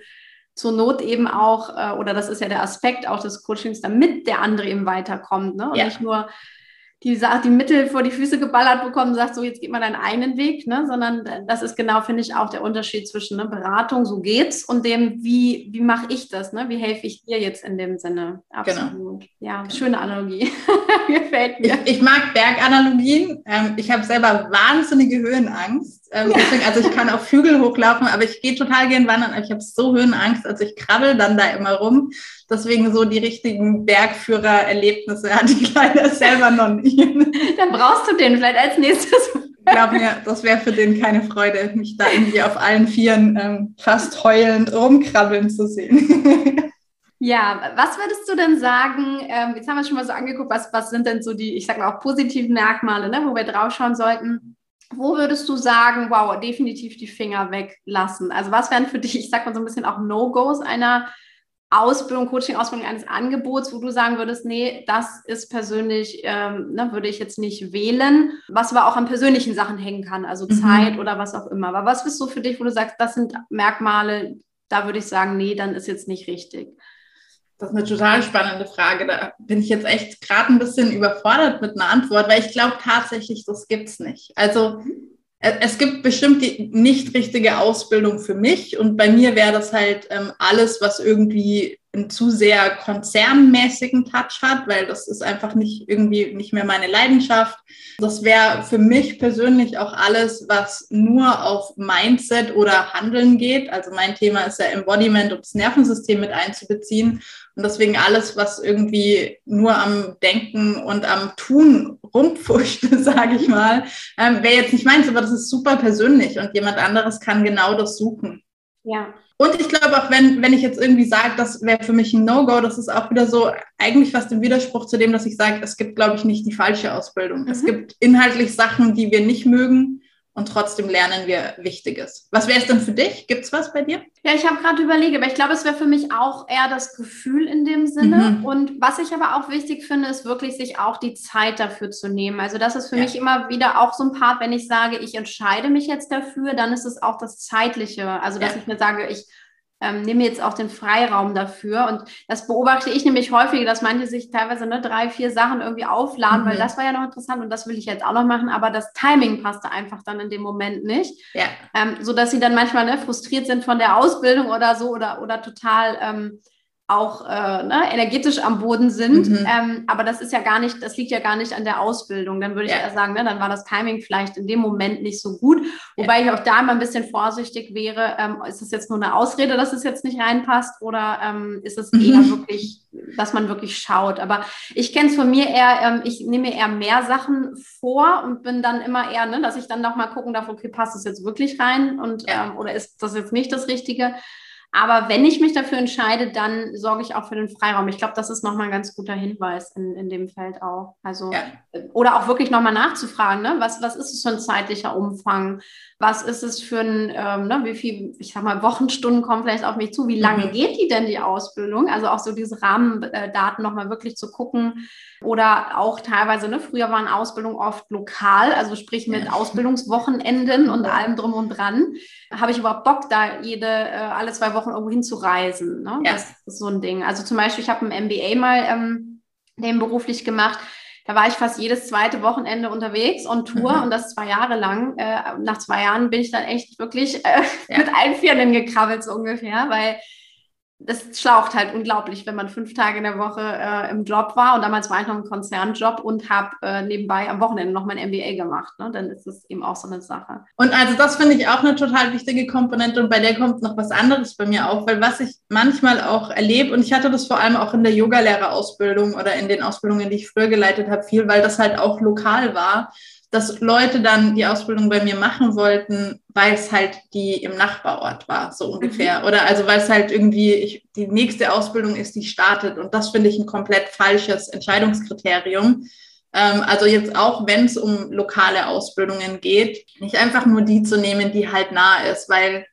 zur Not eben auch, äh, oder das ist ja der Aspekt auch des Coachings, damit der andere eben weiterkommt. Ne? Und nicht nur die, die Mittel vor die Füße geballert bekommen sagt, so jetzt geht man deinen eigenen Weg, ne? sondern das ist genau, finde ich, auch der Unterschied zwischen ne, Beratung, so geht's, und dem, wie, wie mache ich das, ne? wie helfe ich dir jetzt in dem Sinne. Genau. Absolut. Genau. Ja, schöne Analogie. Gefällt mir. Ich, ich mag Berganalogien. Ähm, ich habe selber wahnsinnige Höhenangst. Ähm, deswegen, also ich kann auf Hügel hochlaufen, aber ich gehe total gern wandern, aber ich habe so Höhenangst, also ich krabbel dann da immer rum. Deswegen so die richtigen Bergführer-Erlebnisse hatte ich leider selber noch nicht. Dann brauchst du den vielleicht als nächstes. Ich glaube mir, das wäre für den keine Freude, mich da irgendwie auf allen Vieren ähm, fast heulend rumkrabbeln zu sehen. Ja, was würdest du denn sagen, ähm, jetzt haben wir schon mal so angeguckt, was, was sind denn so die, ich sage mal auch positiven Merkmale, ne, wo wir draufschauen sollten. Wo würdest du sagen, wow, definitiv die Finger weglassen? Also was wären für dich, ich sag mal so ein bisschen auch No-Gos einer Ausbildung, Coaching-Ausbildung eines Angebots, wo du sagen würdest, nee, das ist persönlich, ähm, ne, würde ich jetzt nicht wählen, was aber auch an persönlichen Sachen hängen kann, also mhm. Zeit oder was auch immer. Aber was bist du für dich, wo du sagst, das sind Merkmale, da würde ich sagen, nee, dann ist jetzt nicht richtig. Das ist eine total spannende Frage. Da bin ich jetzt echt gerade ein bisschen überfordert mit einer Antwort, weil ich glaube tatsächlich, das gibt es nicht. Also mhm es gibt bestimmt die nicht richtige Ausbildung für mich und bei mir wäre das halt ähm, alles, was irgendwie einen zu sehr konzernmäßigen Touch hat, weil das ist einfach nicht irgendwie nicht mehr meine Leidenschaft. Das wäre für mich persönlich auch alles, was nur auf Mindset oder Handeln geht. Also mein Thema ist ja Embodiment und das Nervensystem mit einzubeziehen. Und deswegen alles, was irgendwie nur am Denken und am Tun rumpfuscht, sage ich mal, ähm, wäre jetzt nicht meins, aber das ist super persönlich und jemand anderes kann genau das suchen. Ja. Und ich glaube auch, wenn, wenn ich jetzt irgendwie sage, das wäre für mich ein No-Go, das ist auch wieder so eigentlich fast im Widerspruch zu dem, dass ich sage, es gibt, glaube ich, nicht die falsche Ausbildung. Mhm. Es gibt inhaltlich Sachen, die wir nicht mögen und trotzdem lernen wir Wichtiges. Was wäre es denn für dich? Gibt es was bei dir? Ja, ich habe gerade überlegt, aber ich glaube, es wäre für mich auch eher das Gefühl in dem Sinne. Mhm. Und was ich aber auch wichtig finde, ist wirklich sich auch die Zeit dafür zu nehmen. Also das ist für ja. mich immer wieder auch so ein Part, wenn ich sage, ich entscheide mich jetzt dafür, dann ist es auch das Zeitliche. Also dass ja. ich mir sage, ich ähm, nehme jetzt auch den Freiraum dafür. Und das beobachte ich nämlich häufig, dass manche sich teilweise ne, drei, vier Sachen irgendwie aufladen, mhm. weil das war ja noch interessant und das will ich jetzt auch noch machen, aber das Timing passte einfach dann in dem Moment nicht. Ja. Ähm, so dass sie dann manchmal ne, frustriert sind von der Ausbildung oder so oder, oder total ähm, auch äh, ne, energetisch am Boden sind. Mhm. Ähm, aber das ist ja gar nicht, das liegt ja gar nicht an der Ausbildung. Dann würde ich ja. eher sagen, ne, dann war das Timing vielleicht in dem Moment nicht so gut. Wobei ja. ich auch da mal ein bisschen vorsichtig wäre, ähm, ist es jetzt nur eine Ausrede, dass es jetzt nicht reinpasst oder ähm, ist es eher mhm. wirklich, dass man wirklich schaut. Aber ich kenne es von mir eher, ähm, ich nehme eher mehr Sachen vor und bin dann immer eher, ne, dass ich dann noch mal gucken darf, okay, passt es jetzt wirklich rein und ja. Ähm, oder ist das jetzt nicht das Richtige? Aber wenn ich mich dafür entscheide, dann sorge ich auch für den Freiraum. Ich glaube, das ist nochmal ein ganz guter Hinweis in, in dem Feld auch. Also, ja. oder auch wirklich nochmal nachzufragen, ne? was, was ist es für ein zeitlicher Umfang? Was ist es für ein, ähm, ne, wie viel, ich sag mal, Wochenstunden kommen vielleicht auf mich zu? Wie lange mhm. geht die denn, die Ausbildung? Also auch so diese Rahmendaten nochmal wirklich zu gucken. Oder auch teilweise, ne, früher waren Ausbildungen oft lokal, also sprich mit ja. Ausbildungswochenenden und allem drum und dran. Habe ich überhaupt Bock, da jede, äh, alle zwei Wochen irgendwo hinzureisen? Ne? Ja. Das ist so ein Ding. Also zum Beispiel, ich habe ein MBA mal ähm, nebenberuflich gemacht da war ich fast jedes zweite Wochenende unterwegs on Tour mhm. und das zwei Jahre lang. Äh, nach zwei Jahren bin ich dann echt wirklich äh, ja. mit allen Vieren gekrabbelt, so ungefähr, weil das schlaucht halt unglaublich, wenn man fünf Tage in der Woche äh, im Job war und damals war ich noch im Konzernjob und habe äh, nebenbei am Wochenende noch mein MBA gemacht. Ne? Dann ist es eben auch so eine Sache. Und also das finde ich auch eine total wichtige Komponente und bei der kommt noch was anderes bei mir auf, weil was ich manchmal auch erlebe und ich hatte das vor allem auch in der Yogalehrerausbildung oder in den Ausbildungen, die ich früher geleitet habe, viel, weil das halt auch lokal war dass Leute dann die Ausbildung bei mir machen wollten, weil es halt die im Nachbarort war, so ungefähr. Mhm. Oder also weil es halt irgendwie ich, die nächste Ausbildung ist, die startet. Und das finde ich ein komplett falsches Entscheidungskriterium. Ähm, also jetzt auch, wenn es um lokale Ausbildungen geht, nicht einfach nur die zu nehmen, die halt nah ist, weil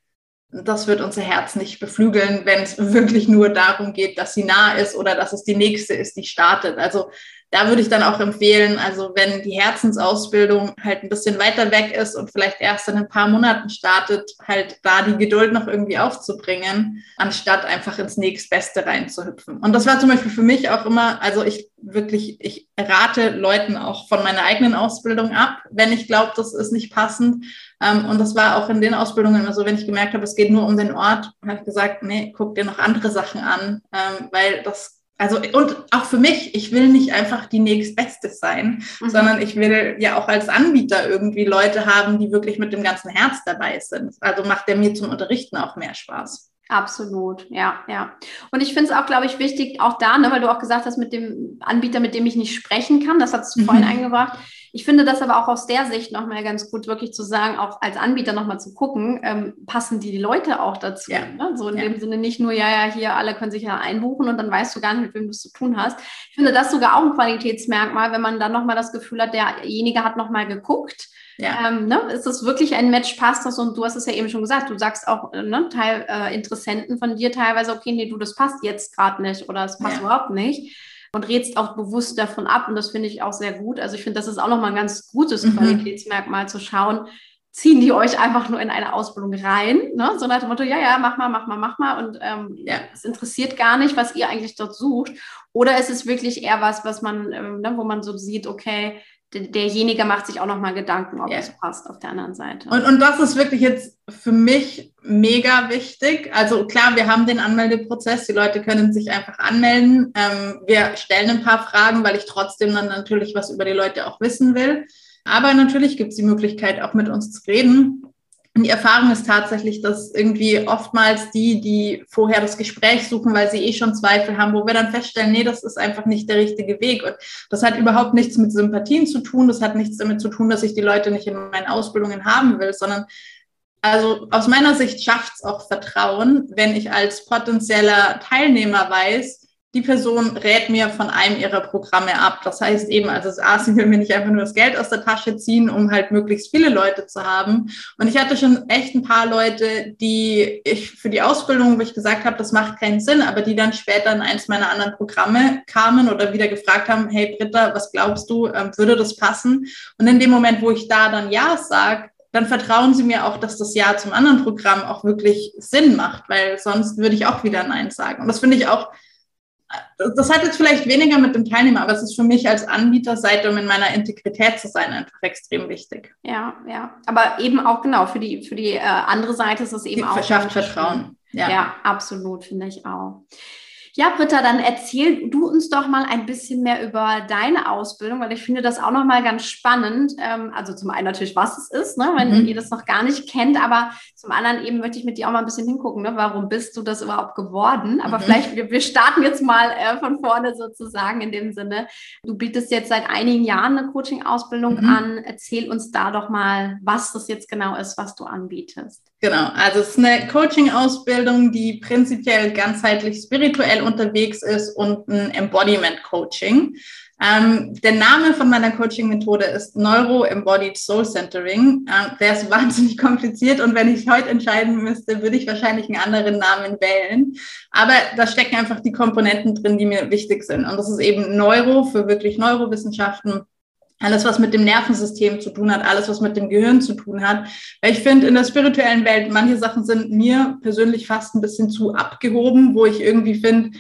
das wird unser Herz nicht beflügeln, wenn es wirklich nur darum geht, dass sie nah ist oder dass es die nächste ist, die startet. Also da würde ich dann auch empfehlen, also wenn die Herzensausbildung halt ein bisschen weiter weg ist und vielleicht erst in ein paar Monaten startet, halt da die Geduld noch irgendwie aufzubringen, anstatt einfach ins nächstbeste reinzuhüpfen. Und das war zum Beispiel für mich auch immer, also ich wirklich, ich rate Leuten auch von meiner eigenen Ausbildung ab, wenn ich glaube, das ist nicht passend. Ähm, und das war auch in den Ausbildungen immer so, wenn ich gemerkt habe, es geht nur um den Ort, habe ich gesagt, nee, guck dir noch andere Sachen an, ähm, weil das also und auch für mich, ich will nicht einfach die nächstbeste sein, mhm. sondern ich will ja auch als Anbieter irgendwie Leute haben, die wirklich mit dem ganzen Herz dabei sind. Also macht der mir zum Unterrichten auch mehr Spaß. Absolut, ja, ja. Und ich finde es auch, glaube ich, wichtig, auch da, ne, weil du auch gesagt hast, mit dem Anbieter, mit dem ich nicht sprechen kann, das hast du mhm. vorhin eingebracht. Ich finde das aber auch aus der Sicht nochmal ganz gut, wirklich zu sagen, auch als Anbieter nochmal zu gucken, ähm, passen die Leute auch dazu. Ja. Ne? So in ja. dem Sinne nicht nur, ja, ja, hier alle können sich ja einbuchen und dann weißt du gar nicht, mit wem du es zu tun hast. Ich finde das sogar auch ein Qualitätsmerkmal, wenn man dann nochmal das Gefühl hat, derjenige hat nochmal geguckt ja. Ähm, ne? Ist das wirklich ein Match, passt das? Und du hast es ja eben schon gesagt, du sagst auch äh, ne, Teil, äh, Interessenten von dir teilweise, okay, nee, du, das passt jetzt gerade nicht oder es passt ja. überhaupt nicht. Und rätst auch bewusst davon ab. Und das finde ich auch sehr gut. Also ich finde, das ist auch nochmal ein ganz gutes mhm. Qualitätsmerkmal zu schauen, ziehen die euch einfach nur in eine Ausbildung rein, ne? so nach dem Motto, ja, ja, mach mal, mach mal, mach mal und ähm, ja. es interessiert gar nicht, was ihr eigentlich dort sucht. Oder ist es wirklich eher was, was man, ähm, ne, wo man so sieht, okay, derjenige macht sich auch nochmal Gedanken, ob yeah. es passt auf der anderen Seite. Und, und das ist wirklich jetzt für mich mega wichtig. Also klar, wir haben den Anmeldeprozess, die Leute können sich einfach anmelden. Ähm, wir stellen ein paar Fragen, weil ich trotzdem dann natürlich was über die Leute auch wissen will. Aber natürlich gibt es die Möglichkeit, auch mit uns zu reden. Und die Erfahrung ist tatsächlich, dass irgendwie oftmals die, die vorher das Gespräch suchen, weil sie eh schon Zweifel haben, wo wir dann feststellen, nee, das ist einfach nicht der richtige Weg. Und das hat überhaupt nichts mit Sympathien zu tun. Das hat nichts damit zu tun, dass ich die Leute nicht in meinen Ausbildungen haben will, sondern also aus meiner Sicht schafft es auch Vertrauen, wenn ich als potenzieller Teilnehmer weiß, die Person rät mir von einem ihrer Programme ab. Das heißt eben, also das A, sie will mir nicht einfach nur das Geld aus der Tasche ziehen, um halt möglichst viele Leute zu haben. Und ich hatte schon echt ein paar Leute, die ich für die Ausbildung, wo ich gesagt habe, das macht keinen Sinn, aber die dann später in eins meiner anderen Programme kamen oder wieder gefragt haben, hey Britta, was glaubst du, ähm, würde das passen? Und in dem Moment, wo ich da dann Ja sage, dann vertrauen Sie mir auch, dass das Ja zum anderen Programm auch wirklich Sinn macht, weil sonst würde ich auch wieder Nein sagen. Und das finde ich auch das hat jetzt vielleicht weniger mit dem Teilnehmer, aber es ist für mich als Anbieterseite, um in meiner Integrität zu sein, einfach extrem wichtig. Ja, ja. Aber eben auch genau, für die, für die äh, andere Seite ist es eben die auch. Verschafft Vertrauen. Ja. ja, absolut, finde ich auch. Ja, Britta, dann erzähl du uns doch mal ein bisschen mehr über deine Ausbildung, weil ich finde das auch noch mal ganz spannend. Ähm, also zum einen natürlich, was es ist, ne, wenn mhm. ihr das noch gar nicht kennt, aber zum anderen eben möchte ich mit dir auch mal ein bisschen hingucken, ne, warum bist du das überhaupt geworden? Aber mhm. vielleicht, wir, wir, starten jetzt mal äh, von vorne sozusagen in dem Sinne. Du bietest jetzt seit einigen Jahren eine Coaching-Ausbildung mhm. an. Erzähl uns da doch mal, was das jetzt genau ist, was du anbietest. Genau, also es ist eine Coaching-Ausbildung, die prinzipiell ganzheitlich spirituell unterwegs ist und ein Embodiment-Coaching. Ähm, der Name von meiner Coaching-Methode ist Neuro-Embodied Soul Centering. Ähm, der ist wahnsinnig kompliziert und wenn ich heute entscheiden müsste, würde ich wahrscheinlich einen anderen Namen wählen. Aber da stecken einfach die Komponenten drin, die mir wichtig sind. Und das ist eben Neuro für wirklich Neurowissenschaften alles, was mit dem Nervensystem zu tun hat, alles, was mit dem Gehirn zu tun hat. Weil ich finde, in der spirituellen Welt, manche Sachen sind mir persönlich fast ein bisschen zu abgehoben, wo ich irgendwie finde,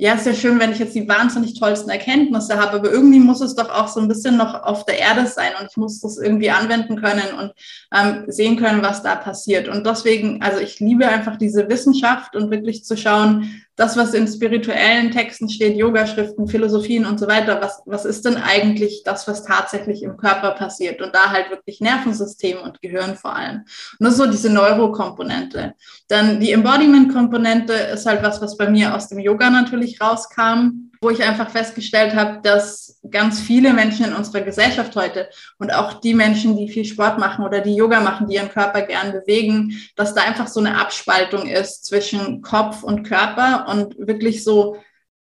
ja, ist ja schön, wenn ich jetzt die wahnsinnig tollsten Erkenntnisse habe, aber irgendwie muss es doch auch so ein bisschen noch auf der Erde sein und ich muss das irgendwie anwenden können und ähm, sehen können, was da passiert. Und deswegen, also ich liebe einfach diese Wissenschaft und wirklich zu schauen, das, was in spirituellen Texten steht, Yoga-Schriften, Philosophien und so weiter, was, was ist denn eigentlich das, was tatsächlich im Körper passiert? Und da halt wirklich Nervensystem und Gehirn vor allem. Und das ist so diese Neurokomponente. Dann die Embodiment-Komponente ist halt was, was bei mir aus dem Yoga natürlich rauskam wo ich einfach festgestellt habe, dass ganz viele Menschen in unserer Gesellschaft heute und auch die Menschen, die viel Sport machen oder die Yoga machen, die ihren Körper gern bewegen, dass da einfach so eine Abspaltung ist zwischen Kopf und Körper und wirklich so,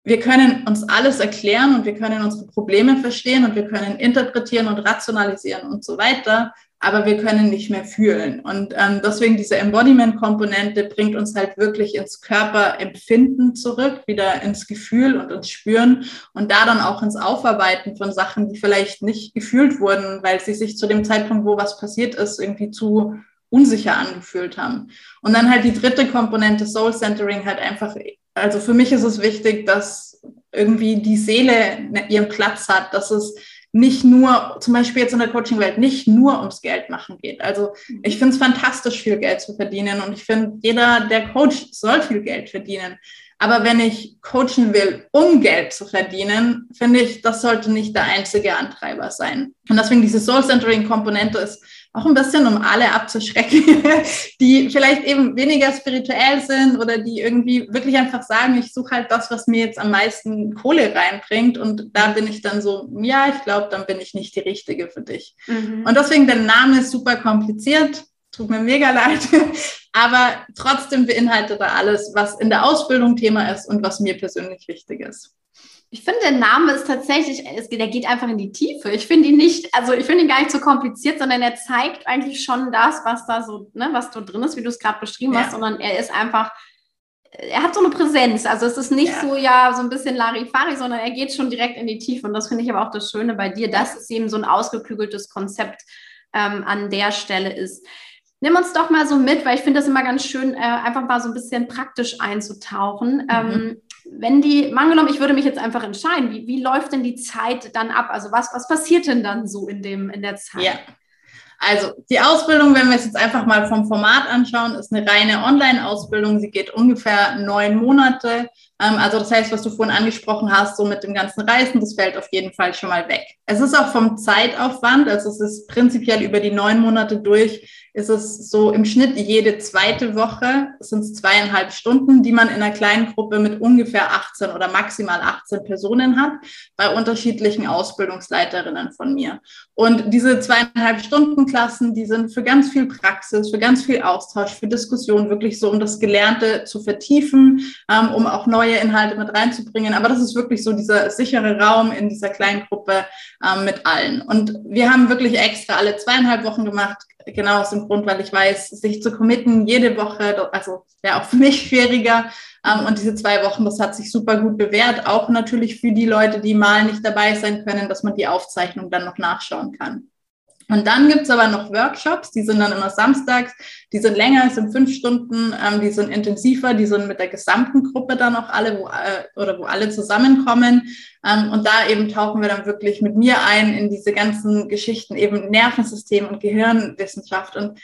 wir können uns alles erklären und wir können unsere Probleme verstehen und wir können interpretieren und rationalisieren und so weiter. Aber wir können nicht mehr fühlen. Und ähm, deswegen diese Embodiment-Komponente bringt uns halt wirklich ins Körperempfinden zurück, wieder ins Gefühl und ins Spüren und da dann auch ins Aufarbeiten von Sachen, die vielleicht nicht gefühlt wurden, weil sie sich zu dem Zeitpunkt, wo was passiert ist, irgendwie zu unsicher angefühlt haben. Und dann halt die dritte Komponente Soul Centering halt einfach, also für mich ist es wichtig, dass irgendwie die Seele ihren Platz hat, dass es nicht nur, zum Beispiel jetzt in der Coaching-Welt, nicht nur ums Geld machen geht. Also ich finde es fantastisch, viel Geld zu verdienen und ich finde, jeder, der Coach, soll viel Geld verdienen. Aber wenn ich coachen will, um Geld zu verdienen, finde ich, das sollte nicht der einzige Antreiber sein. Und deswegen diese Soul-Centering-Komponente ist auch ein bisschen, um alle abzuschrecken, die vielleicht eben weniger spirituell sind oder die irgendwie wirklich einfach sagen, ich suche halt das, was mir jetzt am meisten Kohle reinbringt. Und da bin ich dann so, ja, ich glaube, dann bin ich nicht die Richtige für dich. Mhm. Und deswegen, der Name ist super kompliziert. Tut mir mega leid. Aber trotzdem beinhaltet er alles, was in der Ausbildung Thema ist und was mir persönlich wichtig ist. Ich finde, der Name ist tatsächlich, es, der geht einfach in die Tiefe. Ich finde ihn nicht, also ich finde ihn gar nicht so kompliziert, sondern er zeigt eigentlich schon das, was da so, ne, was da drin ist, wie du es gerade beschrieben ja. hast, sondern er ist einfach, er hat so eine Präsenz. Also es ist nicht ja. so, ja, so ein bisschen Larifari, sondern er geht schon direkt in die Tiefe. Und das finde ich aber auch das Schöne bei dir, dass es eben so ein ausgeklügeltes Konzept ähm, an der Stelle ist. Nimm uns doch mal so mit, weil ich finde das immer ganz schön, äh, einfach mal so ein bisschen praktisch einzutauchen. Mhm. Ähm, wenn die, angenommen, ich würde mich jetzt einfach entscheiden, wie, wie läuft denn die Zeit dann ab? Also was, was passiert denn dann so in, dem, in der Zeit? Ja. Also die Ausbildung, wenn wir es jetzt einfach mal vom Format anschauen, ist eine reine Online-Ausbildung. Sie geht ungefähr neun Monate. Ähm, also das heißt, was du vorhin angesprochen hast, so mit dem ganzen Reisen, das fällt auf jeden Fall schon mal weg. Es ist auch vom Zeitaufwand, also es ist prinzipiell über die neun Monate durch ist es so im Schnitt jede zweite Woche sind es zweieinhalb Stunden, die man in einer kleinen Gruppe mit ungefähr 18 oder maximal 18 Personen hat, bei unterschiedlichen Ausbildungsleiterinnen von mir. Und diese zweieinhalb Stunden Klassen, die sind für ganz viel Praxis, für ganz viel Austausch, für Diskussion, wirklich so, um das Gelernte zu vertiefen, ähm, um auch neue Inhalte mit reinzubringen. Aber das ist wirklich so dieser sichere Raum in dieser kleinen Gruppe ähm, mit allen. Und wir haben wirklich extra alle zweieinhalb Wochen gemacht, genau aus dem Grund, weil ich weiß, sich zu committen jede Woche, also wäre auch für mich schwieriger. Ähm, und diese zwei Wochen, das hat sich super gut bewährt, auch natürlich für die Leute, die mal nicht dabei sein können, dass man die Aufzeichnung dann noch nachschauen kann. Und dann gibt's aber noch Workshops, die sind dann immer samstags, die sind länger, sind fünf Stunden, ähm, die sind intensiver, die sind mit der gesamten Gruppe dann auch alle, wo, äh, oder wo alle zusammenkommen. Ähm, und da eben tauchen wir dann wirklich mit mir ein in diese ganzen Geschichten, eben Nervensystem und Gehirnwissenschaft. Und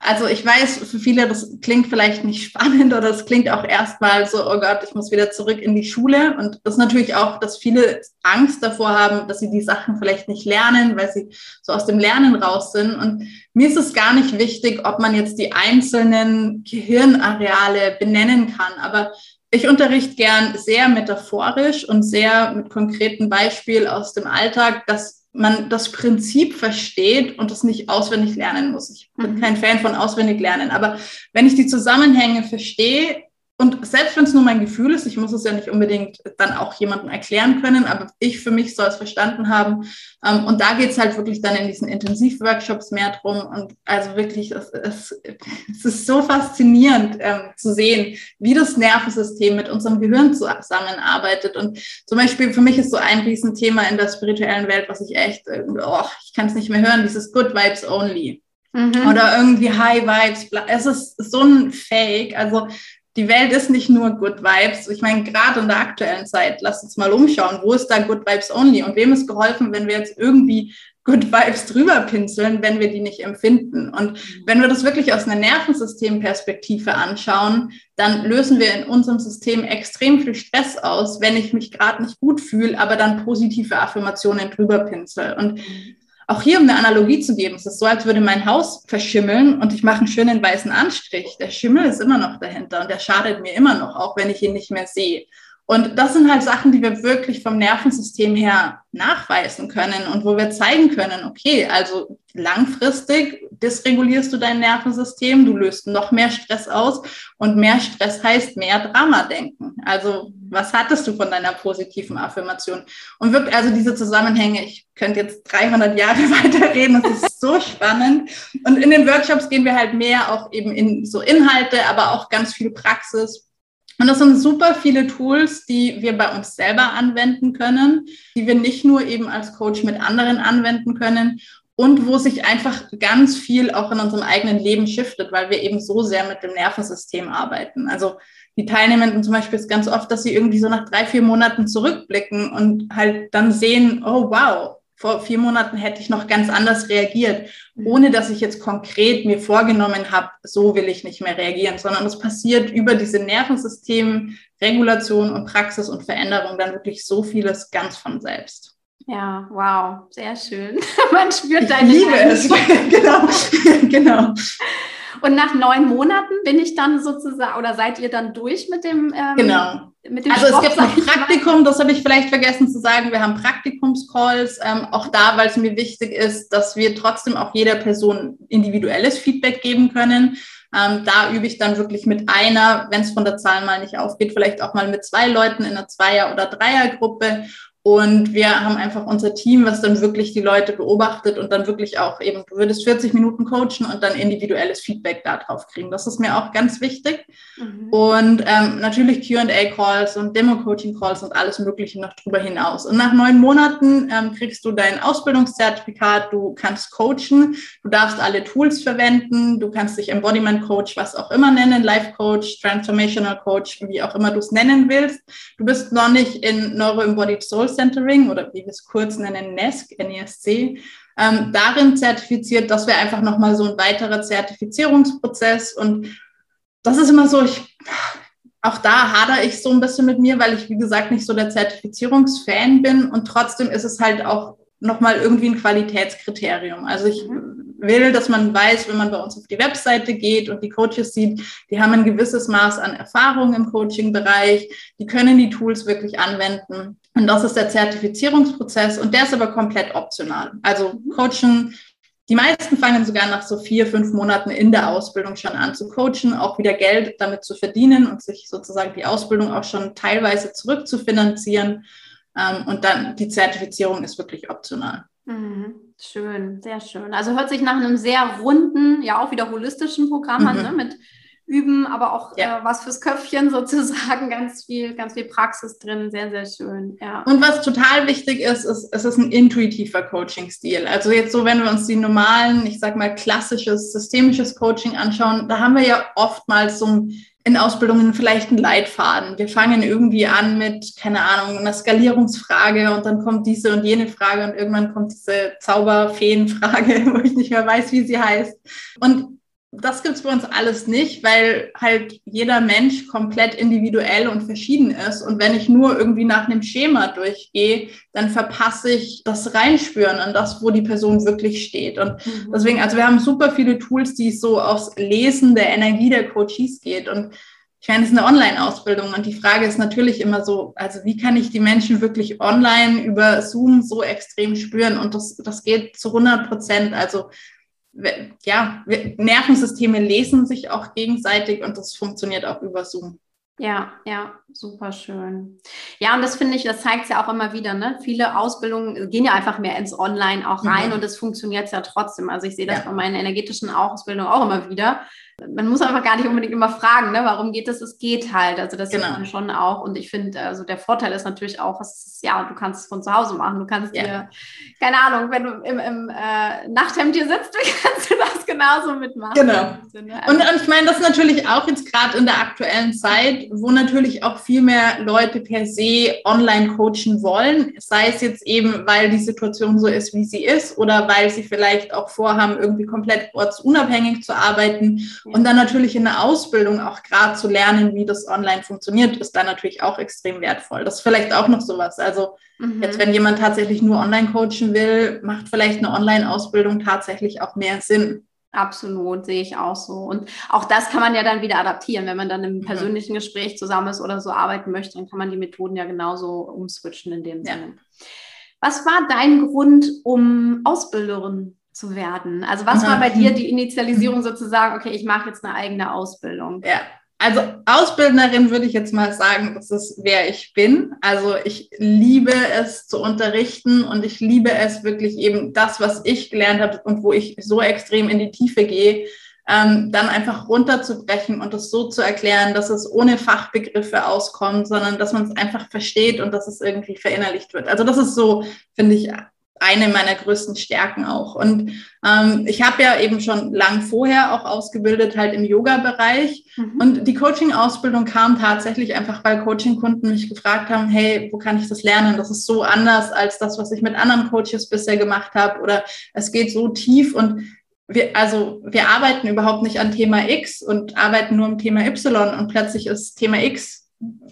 also ich weiß, für viele, das klingt vielleicht nicht spannend oder es klingt auch erstmal so, oh Gott, ich muss wieder zurück in die Schule. Und das ist natürlich auch, dass viele Angst davor haben, dass sie die Sachen vielleicht nicht lernen, weil sie so aus dem Lernen raus sind. Und mir ist es gar nicht wichtig, ob man jetzt die einzelnen Gehirnareale benennen kann. Aber ich unterrichte gern sehr metaphorisch und sehr mit konkreten Beispielen aus dem Alltag, dass man das Prinzip versteht und es nicht auswendig lernen muss. Ich bin mhm. kein Fan von auswendig lernen, aber wenn ich die Zusammenhänge verstehe, und selbst wenn es nur mein Gefühl ist, ich muss es ja nicht unbedingt dann auch jemandem erklären können, aber ich für mich soll es verstanden haben. Ähm, und da geht es halt wirklich dann in diesen Intensivworkshops mehr drum. Und also wirklich, es, es, es ist so faszinierend ähm, zu sehen, wie das Nervensystem mit unserem Gehirn zusammenarbeitet. Und zum Beispiel für mich ist so ein Riesenthema in der spirituellen Welt, was ich echt, äh, oh, ich kann es nicht mehr hören, dieses Good Vibes Only. Mhm. Oder irgendwie High Vibes. Es ist so ein Fake. Also die Welt ist nicht nur Good Vibes. Ich meine, gerade in der aktuellen Zeit, lasst uns mal umschauen, wo ist da Good Vibes Only und wem ist geholfen, wenn wir jetzt irgendwie Good Vibes drüber pinseln, wenn wir die nicht empfinden. Und wenn wir das wirklich aus einer Nervensystemperspektive anschauen, dann lösen wir in unserem System extrem viel Stress aus, wenn ich mich gerade nicht gut fühle, aber dann positive Affirmationen drüber pinsel. Und auch hier, um eine Analogie zu geben, es ist so, als würde mein Haus verschimmeln und ich mache einen schönen weißen Anstrich. Der Schimmel ist immer noch dahinter und der schadet mir immer noch, auch wenn ich ihn nicht mehr sehe. Und das sind halt Sachen, die wir wirklich vom Nervensystem her nachweisen können und wo wir zeigen können, okay, also langfristig dysregulierst du dein Nervensystem, du löst noch mehr Stress aus und mehr Stress heißt mehr Drama-Denken. Also was hattest du von deiner positiven Affirmation? Und wirklich, also diese Zusammenhänge, ich könnte jetzt 300 Jahre weiterreden, das ist so spannend. Und in den Workshops gehen wir halt mehr auch eben in so Inhalte, aber auch ganz viel Praxis. Und das sind super viele Tools, die wir bei uns selber anwenden können, die wir nicht nur eben als Coach mit anderen anwenden können und wo sich einfach ganz viel auch in unserem eigenen Leben shiftet, weil wir eben so sehr mit dem Nervensystem arbeiten. Also die Teilnehmenden zum Beispiel ist ganz oft, dass sie irgendwie so nach drei, vier Monaten zurückblicken und halt dann sehen, oh wow, vor vier Monaten hätte ich noch ganz anders reagiert, ohne dass ich jetzt konkret mir vorgenommen habe, so will ich nicht mehr reagieren, sondern es passiert über diese Nervensystemregulation und Praxis und Veränderung dann wirklich so vieles ganz von selbst. Ja, wow, sehr schön. Man spürt deine ich liebe es. genau, genau. Und nach neun Monaten bin ich dann sozusagen, oder seid ihr dann durch mit dem? Ähm, genau. Also Stoff, es gibt ein Praktikum, das habe ich vielleicht vergessen zu sagen. Wir haben Praktikumscalls, ähm, auch da, weil es mir wichtig ist, dass wir trotzdem auch jeder Person individuelles Feedback geben können. Ähm, da übe ich dann wirklich mit einer, wenn es von der Zahl mal nicht aufgeht, vielleicht auch mal mit zwei Leuten in einer Zweier- oder Dreiergruppe und wir haben einfach unser Team, was dann wirklich die Leute beobachtet und dann wirklich auch eben, du würdest 40 Minuten coachen und dann individuelles Feedback darauf kriegen. Das ist mir auch ganz wichtig. Mhm. Und ähm, natürlich QA-Calls und Demo-Coaching-Calls und alles Mögliche noch drüber hinaus. Und nach neun Monaten ähm, kriegst du dein Ausbildungszertifikat, du kannst coachen, du darfst alle Tools verwenden, du kannst dich Embodiment Coach, was auch immer nennen, Life Coach, Transformational Coach, wie auch immer du es nennen willst. Du bist noch nicht in Neuro-Embodied Soul Centering oder wie wir es kurz nennen, NESC, NESC, ähm, darin zertifiziert. Das wäre einfach nochmal so ein weiterer Zertifizierungsprozess. Und das ist immer so, ich, auch da hadere ich so ein bisschen mit mir, weil ich, wie gesagt, nicht so der Zertifizierungsfan bin. Und trotzdem ist es halt auch nochmal irgendwie ein Qualitätskriterium. Also ich mhm. will, dass man weiß, wenn man bei uns auf die Webseite geht und die Coaches sieht, die haben ein gewisses Maß an Erfahrung im Coaching-Bereich, die können die Tools wirklich anwenden. Und das ist der Zertifizierungsprozess und der ist aber komplett optional. Also Coachen, die meisten fangen sogar nach so vier, fünf Monaten in der Ausbildung schon an zu coachen, auch wieder Geld damit zu verdienen und sich sozusagen die Ausbildung auch schon teilweise zurückzufinanzieren. Ähm, und dann die Zertifizierung ist wirklich optional. Mhm. Schön, sehr schön. Also hört sich nach einem sehr runden, ja auch wieder holistischen Programm mhm. an, ne? mit üben, aber auch ja. äh, was fürs Köpfchen sozusagen, ganz viel, ganz viel Praxis drin, sehr, sehr schön. Ja. Und was total wichtig ist, ist, es ist ein intuitiver Coaching-Stil. Also jetzt so, wenn wir uns die normalen, ich sag mal klassisches, systemisches Coaching anschauen, da haben wir ja oftmals so in Ausbildungen vielleicht einen Leitfaden. Wir fangen irgendwie an mit, keine Ahnung, einer Skalierungsfrage und dann kommt diese und jene Frage und irgendwann kommt diese Zauberfeenfrage, wo ich nicht mehr weiß, wie sie heißt. Und das gibt es bei uns alles nicht, weil halt jeder Mensch komplett individuell und verschieden ist. Und wenn ich nur irgendwie nach einem Schema durchgehe, dann verpasse ich das Reinspüren an das, wo die Person wirklich steht. Und mhm. deswegen, also wir haben super viele Tools, die so aufs Lesen der Energie der Coaches geht. Und ich meine, es ist eine Online-Ausbildung und die Frage ist natürlich immer so, also wie kann ich die Menschen wirklich online über Zoom so extrem spüren? Und das, das geht zu 100 Prozent. Also ja, Nervensysteme lesen sich auch gegenseitig und das funktioniert auch über Zoom. Ja, ja, super schön. Ja, und das finde ich, das zeigt es ja auch immer wieder, ne? Viele Ausbildungen gehen ja einfach mehr ins Online auch rein mhm. und es funktioniert ja trotzdem. Also ich sehe das ja. bei meinen energetischen Ausbildungen auch immer wieder man muss einfach gar nicht unbedingt immer fragen, ne, warum geht das? Es geht halt. Also das genau. sieht man schon auch. Und ich finde, also der Vorteil ist natürlich auch, ist, ja, du kannst es von zu Hause machen. Du kannst ja. dir, keine Ahnung, wenn du im, im äh, Nachthemd hier sitzt, kannst du das genauso mitmachen. Genau. Also, und, und ich meine, das ist natürlich auch jetzt gerade in der aktuellen Zeit, wo natürlich auch viel mehr Leute per se online coachen wollen. Sei es jetzt eben, weil die Situation so ist, wie sie ist, oder weil sie vielleicht auch vorhaben, irgendwie komplett ortsunabhängig zu arbeiten und dann natürlich in der Ausbildung auch gerade zu lernen, wie das online funktioniert, ist dann natürlich auch extrem wertvoll. Das ist vielleicht auch noch sowas. Also mhm. jetzt, wenn jemand tatsächlich nur online coachen will, macht vielleicht eine Online-Ausbildung tatsächlich auch mehr Sinn. Absolut, sehe ich auch so. Und auch das kann man ja dann wieder adaptieren. Wenn man dann im persönlichen Gespräch zusammen ist oder so arbeiten möchte, dann kann man die Methoden ja genauso umswitchen in dem ja. Sinne. Was war dein Grund, um Ausbilderin zu werden? Also was war bei dir die Initialisierung sozusagen, okay, ich mache jetzt eine eigene Ausbildung? Ja, also Ausbildnerin würde ich jetzt mal sagen, das ist wer ich bin. Also ich liebe es zu unterrichten und ich liebe es wirklich eben das, was ich gelernt habe und wo ich so extrem in die Tiefe gehe, ähm, dann einfach runterzubrechen und das so zu erklären, dass es ohne Fachbegriffe auskommt, sondern dass man es einfach versteht und dass es irgendwie verinnerlicht wird. Also das ist so, finde ich, eine meiner größten Stärken auch. Und ähm, ich habe ja eben schon lang vorher auch ausgebildet, halt im Yoga-Bereich. Mhm. Und die Coaching-Ausbildung kam tatsächlich einfach, weil Coaching-Kunden mich gefragt haben, hey, wo kann ich das lernen? Das ist so anders als das, was ich mit anderen Coaches bisher gemacht habe. Oder es geht so tief und wir, also wir arbeiten überhaupt nicht an Thema X und arbeiten nur am Thema Y und plötzlich ist Thema X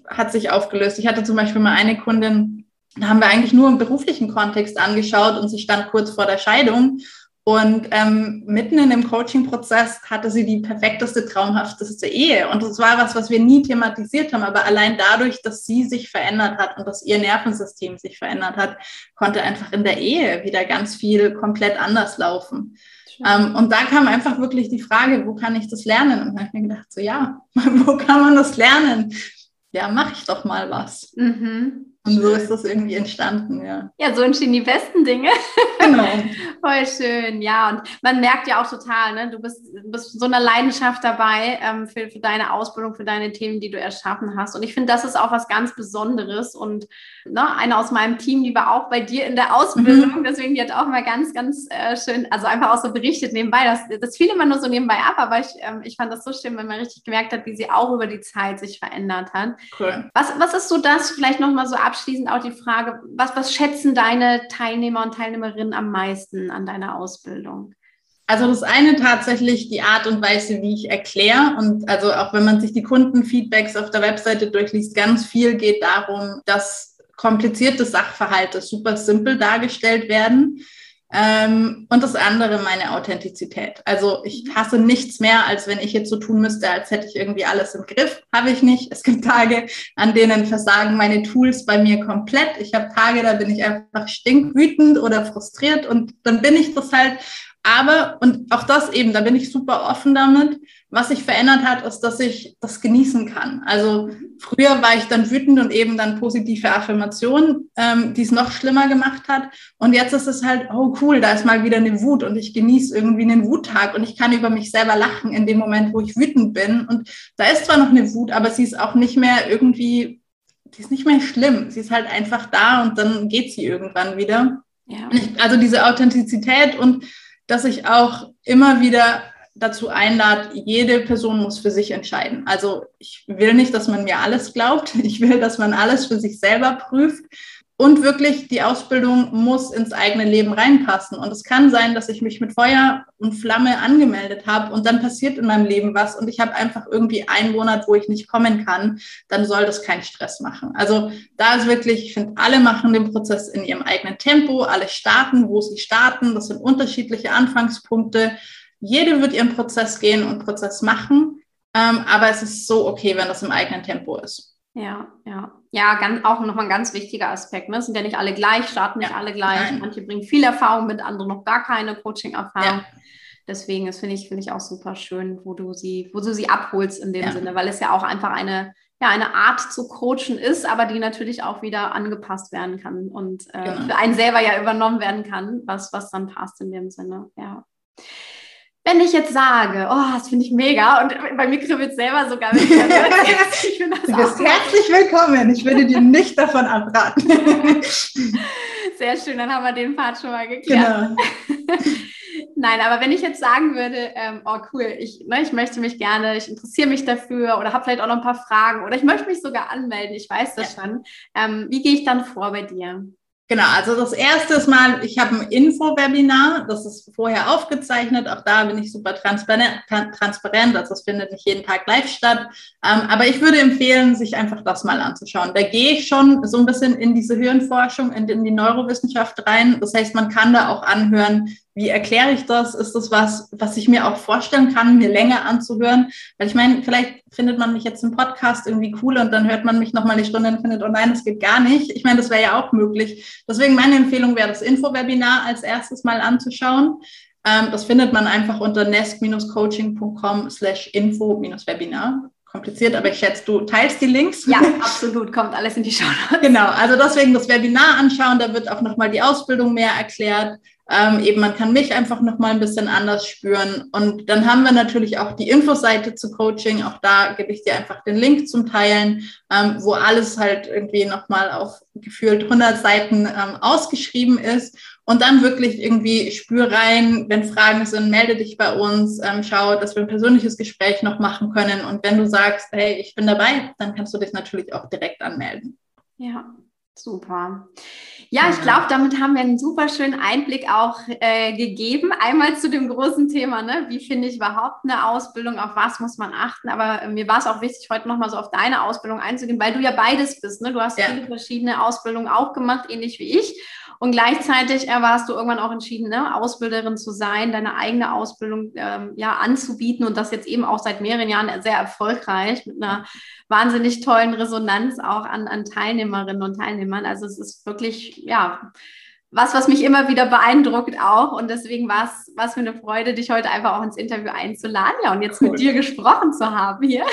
hat sich aufgelöst. Ich hatte zum Beispiel mal eine Kundin, haben wir eigentlich nur im beruflichen Kontext angeschaut und sie stand kurz vor der Scheidung. Und ähm, mitten in dem Coaching-Prozess hatte sie die perfekteste, traumhafteste Ehe. Und das war was, was wir nie thematisiert haben. Aber allein dadurch, dass sie sich verändert hat und dass ihr Nervensystem sich verändert hat, konnte einfach in der Ehe wieder ganz viel komplett anders laufen. Ähm, und da kam einfach wirklich die Frage, wo kann ich das lernen? Und da habe ich mir gedacht, so ja, wo kann man das lernen? Ja, mache ich doch mal was. Mhm. Und so ist das irgendwie entstanden, ja. Ja, so entstehen die besten Dinge. Genau. Voll schön, ja. Und man merkt ja auch total, ne, du bist, bist so eine Leidenschaft dabei ähm, für, für deine Ausbildung, für deine Themen, die du erschaffen hast. Und ich finde, das ist auch was ganz Besonderes. Und ne, eine aus meinem Team, die war auch bei dir in der Ausbildung, mhm. deswegen die hat auch mal ganz, ganz äh, schön, also einfach auch so berichtet nebenbei. Das, das fiel immer nur so nebenbei ab, aber ich, ähm, ich fand das so schön, wenn man richtig gemerkt hat, wie sie auch über die Zeit sich verändert hat. Cool. Was, was ist so das, vielleicht nochmal so abschließend auch die Frage, was, was schätzen deine Teilnehmer und Teilnehmerinnen am meisten an deiner Ausbildung? Also das eine tatsächlich die Art und Weise, wie ich erkläre. Und also auch wenn man sich die Kundenfeedbacks auf der Webseite durchliest, ganz viel geht darum, dass komplizierte Sachverhalte super simpel dargestellt werden. Ähm, und das andere meine Authentizität. Also ich hasse nichts mehr, als wenn ich jetzt so tun müsste, als hätte ich irgendwie alles im Griff. Habe ich nicht. Es gibt Tage, an denen versagen meine Tools bei mir komplett. Ich habe Tage, da bin ich einfach stinkwütend oder frustriert und dann bin ich das halt. Aber, und auch das eben, da bin ich super offen damit. Was sich verändert hat, ist, dass ich das genießen kann. Also früher war ich dann wütend und eben dann positive Affirmation, ähm, die es noch schlimmer gemacht hat. Und jetzt ist es halt, oh cool, da ist mal wieder eine Wut und ich genieße irgendwie einen Wuttag und ich kann über mich selber lachen in dem Moment, wo ich wütend bin. Und da ist zwar noch eine Wut, aber sie ist auch nicht mehr irgendwie, die ist nicht mehr schlimm. Sie ist halt einfach da und dann geht sie irgendwann wieder. Ja. Ich, also diese Authentizität und dass ich auch immer wieder dazu einlade, jede Person muss für sich entscheiden. Also ich will nicht, dass man mir alles glaubt. Ich will, dass man alles für sich selber prüft. Und wirklich, die Ausbildung muss ins eigene Leben reinpassen. Und es kann sein, dass ich mich mit Feuer und Flamme angemeldet habe und dann passiert in meinem Leben was und ich habe einfach irgendwie einen Monat, wo ich nicht kommen kann, dann soll das keinen Stress machen. Also da ist wirklich, ich finde, alle machen den Prozess in ihrem eigenen Tempo, alle starten, wo sie starten. Das sind unterschiedliche Anfangspunkte. Jede wird ihren Prozess gehen und Prozess machen. Ähm, aber es ist so okay, wenn das im eigenen Tempo ist. Ja, ja. Ja, ganz, auch nochmal ein ganz wichtiger Aspekt. Ne? Es sind ja nicht alle gleich, starten nicht ja, alle gleich. Manche bringen viel Erfahrung mit, andere noch gar keine Coaching-Erfahrung. Ja. Deswegen, das finde ich, finde ich auch super schön, wo du sie, wo du sie abholst in dem ja. Sinne, weil es ja auch einfach eine, ja, eine Art zu coachen ist, aber die natürlich auch wieder angepasst werden kann und äh, genau. für einen selber ja übernommen werden kann, was, was dann passt in dem Sinne. Ja. Wenn ich jetzt sage, oh, das finde ich mega und bei mir kribbelt es selber sogar. Mit ich das du bist herzlich willkommen. Ich würde dir nicht davon abraten. Sehr schön, dann haben wir den Part schon mal geklärt. Genau. Nein, aber wenn ich jetzt sagen würde, ähm, oh cool, ich, ne, ich möchte mich gerne, ich interessiere mich dafür oder habe vielleicht auch noch ein paar Fragen oder ich möchte mich sogar anmelden, ich weiß das ja. schon. Ähm, wie gehe ich dann vor bei dir? Genau, also das erste ist mal, ich habe ein Info-Webinar, das ist vorher aufgezeichnet, auch da bin ich super transparent, transparent. Also das findet nicht jeden Tag live statt, ähm, aber ich würde empfehlen, sich einfach das mal anzuschauen. Da gehe ich schon so ein bisschen in diese Hirnforschung, in, in die Neurowissenschaft rein, das heißt, man kann da auch anhören, wie erkläre ich das? Ist das was, was ich mir auch vorstellen kann, mir länger anzuhören? Weil ich meine, vielleicht findet man mich jetzt im Podcast irgendwie cool und dann hört man mich nochmal eine Stunde und findet, oh nein, das geht gar nicht. Ich meine, das wäre ja auch möglich. Deswegen meine Empfehlung wäre, das Info-Webinar als erstes mal anzuschauen. Ähm, das findet man einfach unter nest-coaching.com slash info-webinar kompliziert, aber ich schätze, du teilst die Links. Ja, absolut, kommt alles in die Show. genau, also deswegen das Webinar anschauen, da wird auch nochmal die Ausbildung mehr erklärt. Ähm, eben, man kann mich einfach nochmal ein bisschen anders spüren. Und dann haben wir natürlich auch die Infoseite zu Coaching. Auch da gebe ich dir einfach den Link zum Teilen, ähm, wo alles halt irgendwie nochmal auf gefühlt 100 Seiten ähm, ausgeschrieben ist. Und dann wirklich irgendwie spür rein, wenn Fragen sind, melde dich bei uns, ähm, schau, dass wir ein persönliches Gespräch noch machen können. Und wenn du sagst, hey, ich bin dabei, dann kannst du dich natürlich auch direkt anmelden. Ja, super. Ja, ich glaube, damit haben wir einen super schönen Einblick auch äh, gegeben. Einmal zu dem großen Thema, ne? wie finde ich überhaupt eine Ausbildung, auf was muss man achten. Aber äh, mir war es auch wichtig, heute nochmal so auf deine Ausbildung einzugehen, weil du ja beides bist. Ne? Du hast ja. viele verschiedene Ausbildungen auch gemacht, ähnlich wie ich. Und gleichzeitig warst du irgendwann auch entschieden, ne, Ausbilderin zu sein, deine eigene Ausbildung ähm, ja anzubieten und das jetzt eben auch seit mehreren Jahren sehr erfolgreich mit einer wahnsinnig tollen Resonanz auch an, an Teilnehmerinnen und Teilnehmern. Also es ist wirklich, ja, was, was mich immer wieder beeindruckt auch. Und deswegen war es mir eine Freude, dich heute einfach auch ins Interview einzuladen. Ja, und jetzt cool. mit dir gesprochen zu haben hier.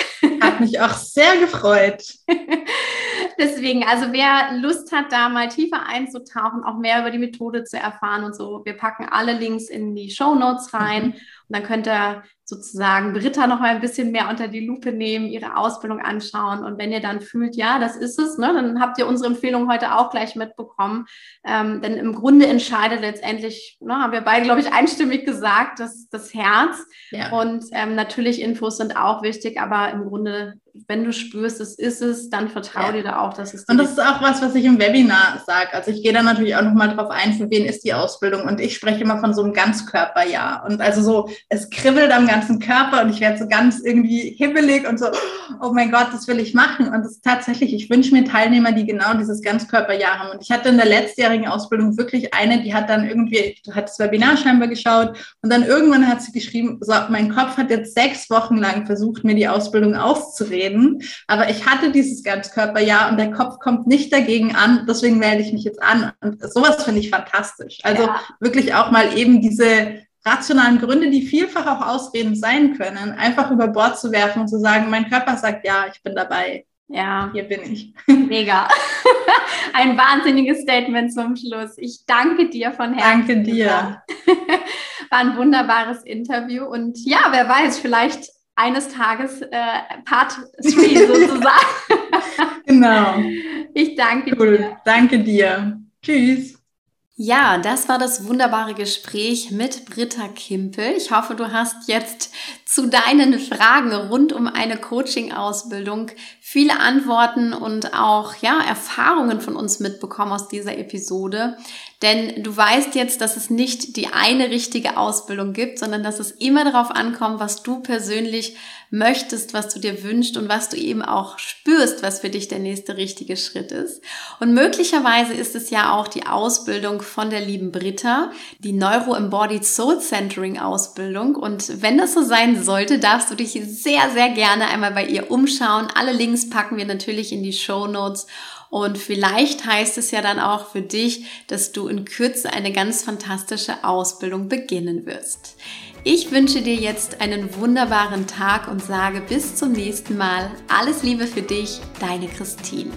Hat mich auch sehr gefreut. deswegen, also wer Lust hat, da mal tiefer einzutauchen, auch mehr über die Methode zu erfahren und so, wir packen alle Links in die Show Notes rein. Mhm. Und dann könnt ihr sozusagen Britta noch mal ein bisschen mehr unter die Lupe nehmen, ihre Ausbildung anschauen. Und wenn ihr dann fühlt, ja, das ist es, ne, dann habt ihr unsere Empfehlung heute auch gleich mitbekommen. Ähm, denn im Grunde entscheidet letztendlich, ne, haben wir beide, glaube ich, einstimmig gesagt, dass das Herz. Ja. Und ähm, natürlich Infos sind auch wichtig, aber im Grunde wenn du spürst, es ist es, dann vertraue ja. dir da auch, dass es Und das ist auch was, was ich im Webinar sage. Also ich gehe da natürlich auch nochmal drauf ein, für wen ist die Ausbildung. Und ich spreche immer von so einem Ganzkörperjahr. Und also so, es kribbelt am ganzen Körper und ich werde so ganz irgendwie hibbelig und so, oh mein Gott, das will ich machen. Und das ist tatsächlich, ich wünsche mir Teilnehmer, die genau dieses Ganzkörperjahr haben. Und ich hatte in der letztjährigen Ausbildung wirklich eine, die hat dann irgendwie, hat das Webinar scheinbar geschaut und dann irgendwann hat sie geschrieben, so, mein Kopf hat jetzt sechs Wochen lang versucht, mir die Ausbildung auszureden reden. Aber ich hatte dieses Ganzkörperjahr und der Kopf kommt nicht dagegen an. Deswegen melde ich mich jetzt an. Und sowas finde ich fantastisch. Also ja. wirklich auch mal eben diese rationalen Gründe, die vielfach auch Ausreden sein können, einfach über Bord zu werfen und zu sagen, mein Körper sagt ja, ich bin dabei. Ja. Hier bin ich. Mega. Ein wahnsinniges Statement zum Schluss. Ich danke dir von Herzen. Danke dir. War ein wunderbares Interview und ja, wer weiß, vielleicht eines Tages äh, Part 3 sozusagen. genau. Ich danke cool. dir. Danke dir. Tschüss. Ja, das war das wunderbare Gespräch mit Britta Kimpel. Ich hoffe, du hast jetzt zu deinen Fragen rund um eine Coaching-Ausbildung viele Antworten und auch ja, Erfahrungen von uns mitbekommen aus dieser Episode. Denn du weißt jetzt, dass es nicht die eine richtige Ausbildung gibt, sondern dass es immer darauf ankommt, was du persönlich möchtest, was du dir wünschst und was du eben auch spürst, was für dich der nächste richtige Schritt ist. Und möglicherweise ist es ja auch die Ausbildung von der lieben Britta, die Neuro-Embodied Soul Centering Ausbildung. Und wenn das so sein sollte, darfst du dich sehr, sehr gerne einmal bei ihr umschauen. Alle Links packen wir natürlich in die Show Notes. Und vielleicht heißt es ja dann auch für dich, dass du in Kürze eine ganz fantastische Ausbildung beginnen wirst. Ich wünsche dir jetzt einen wunderbaren Tag und sage bis zum nächsten Mal. Alles Liebe für dich, deine Christine.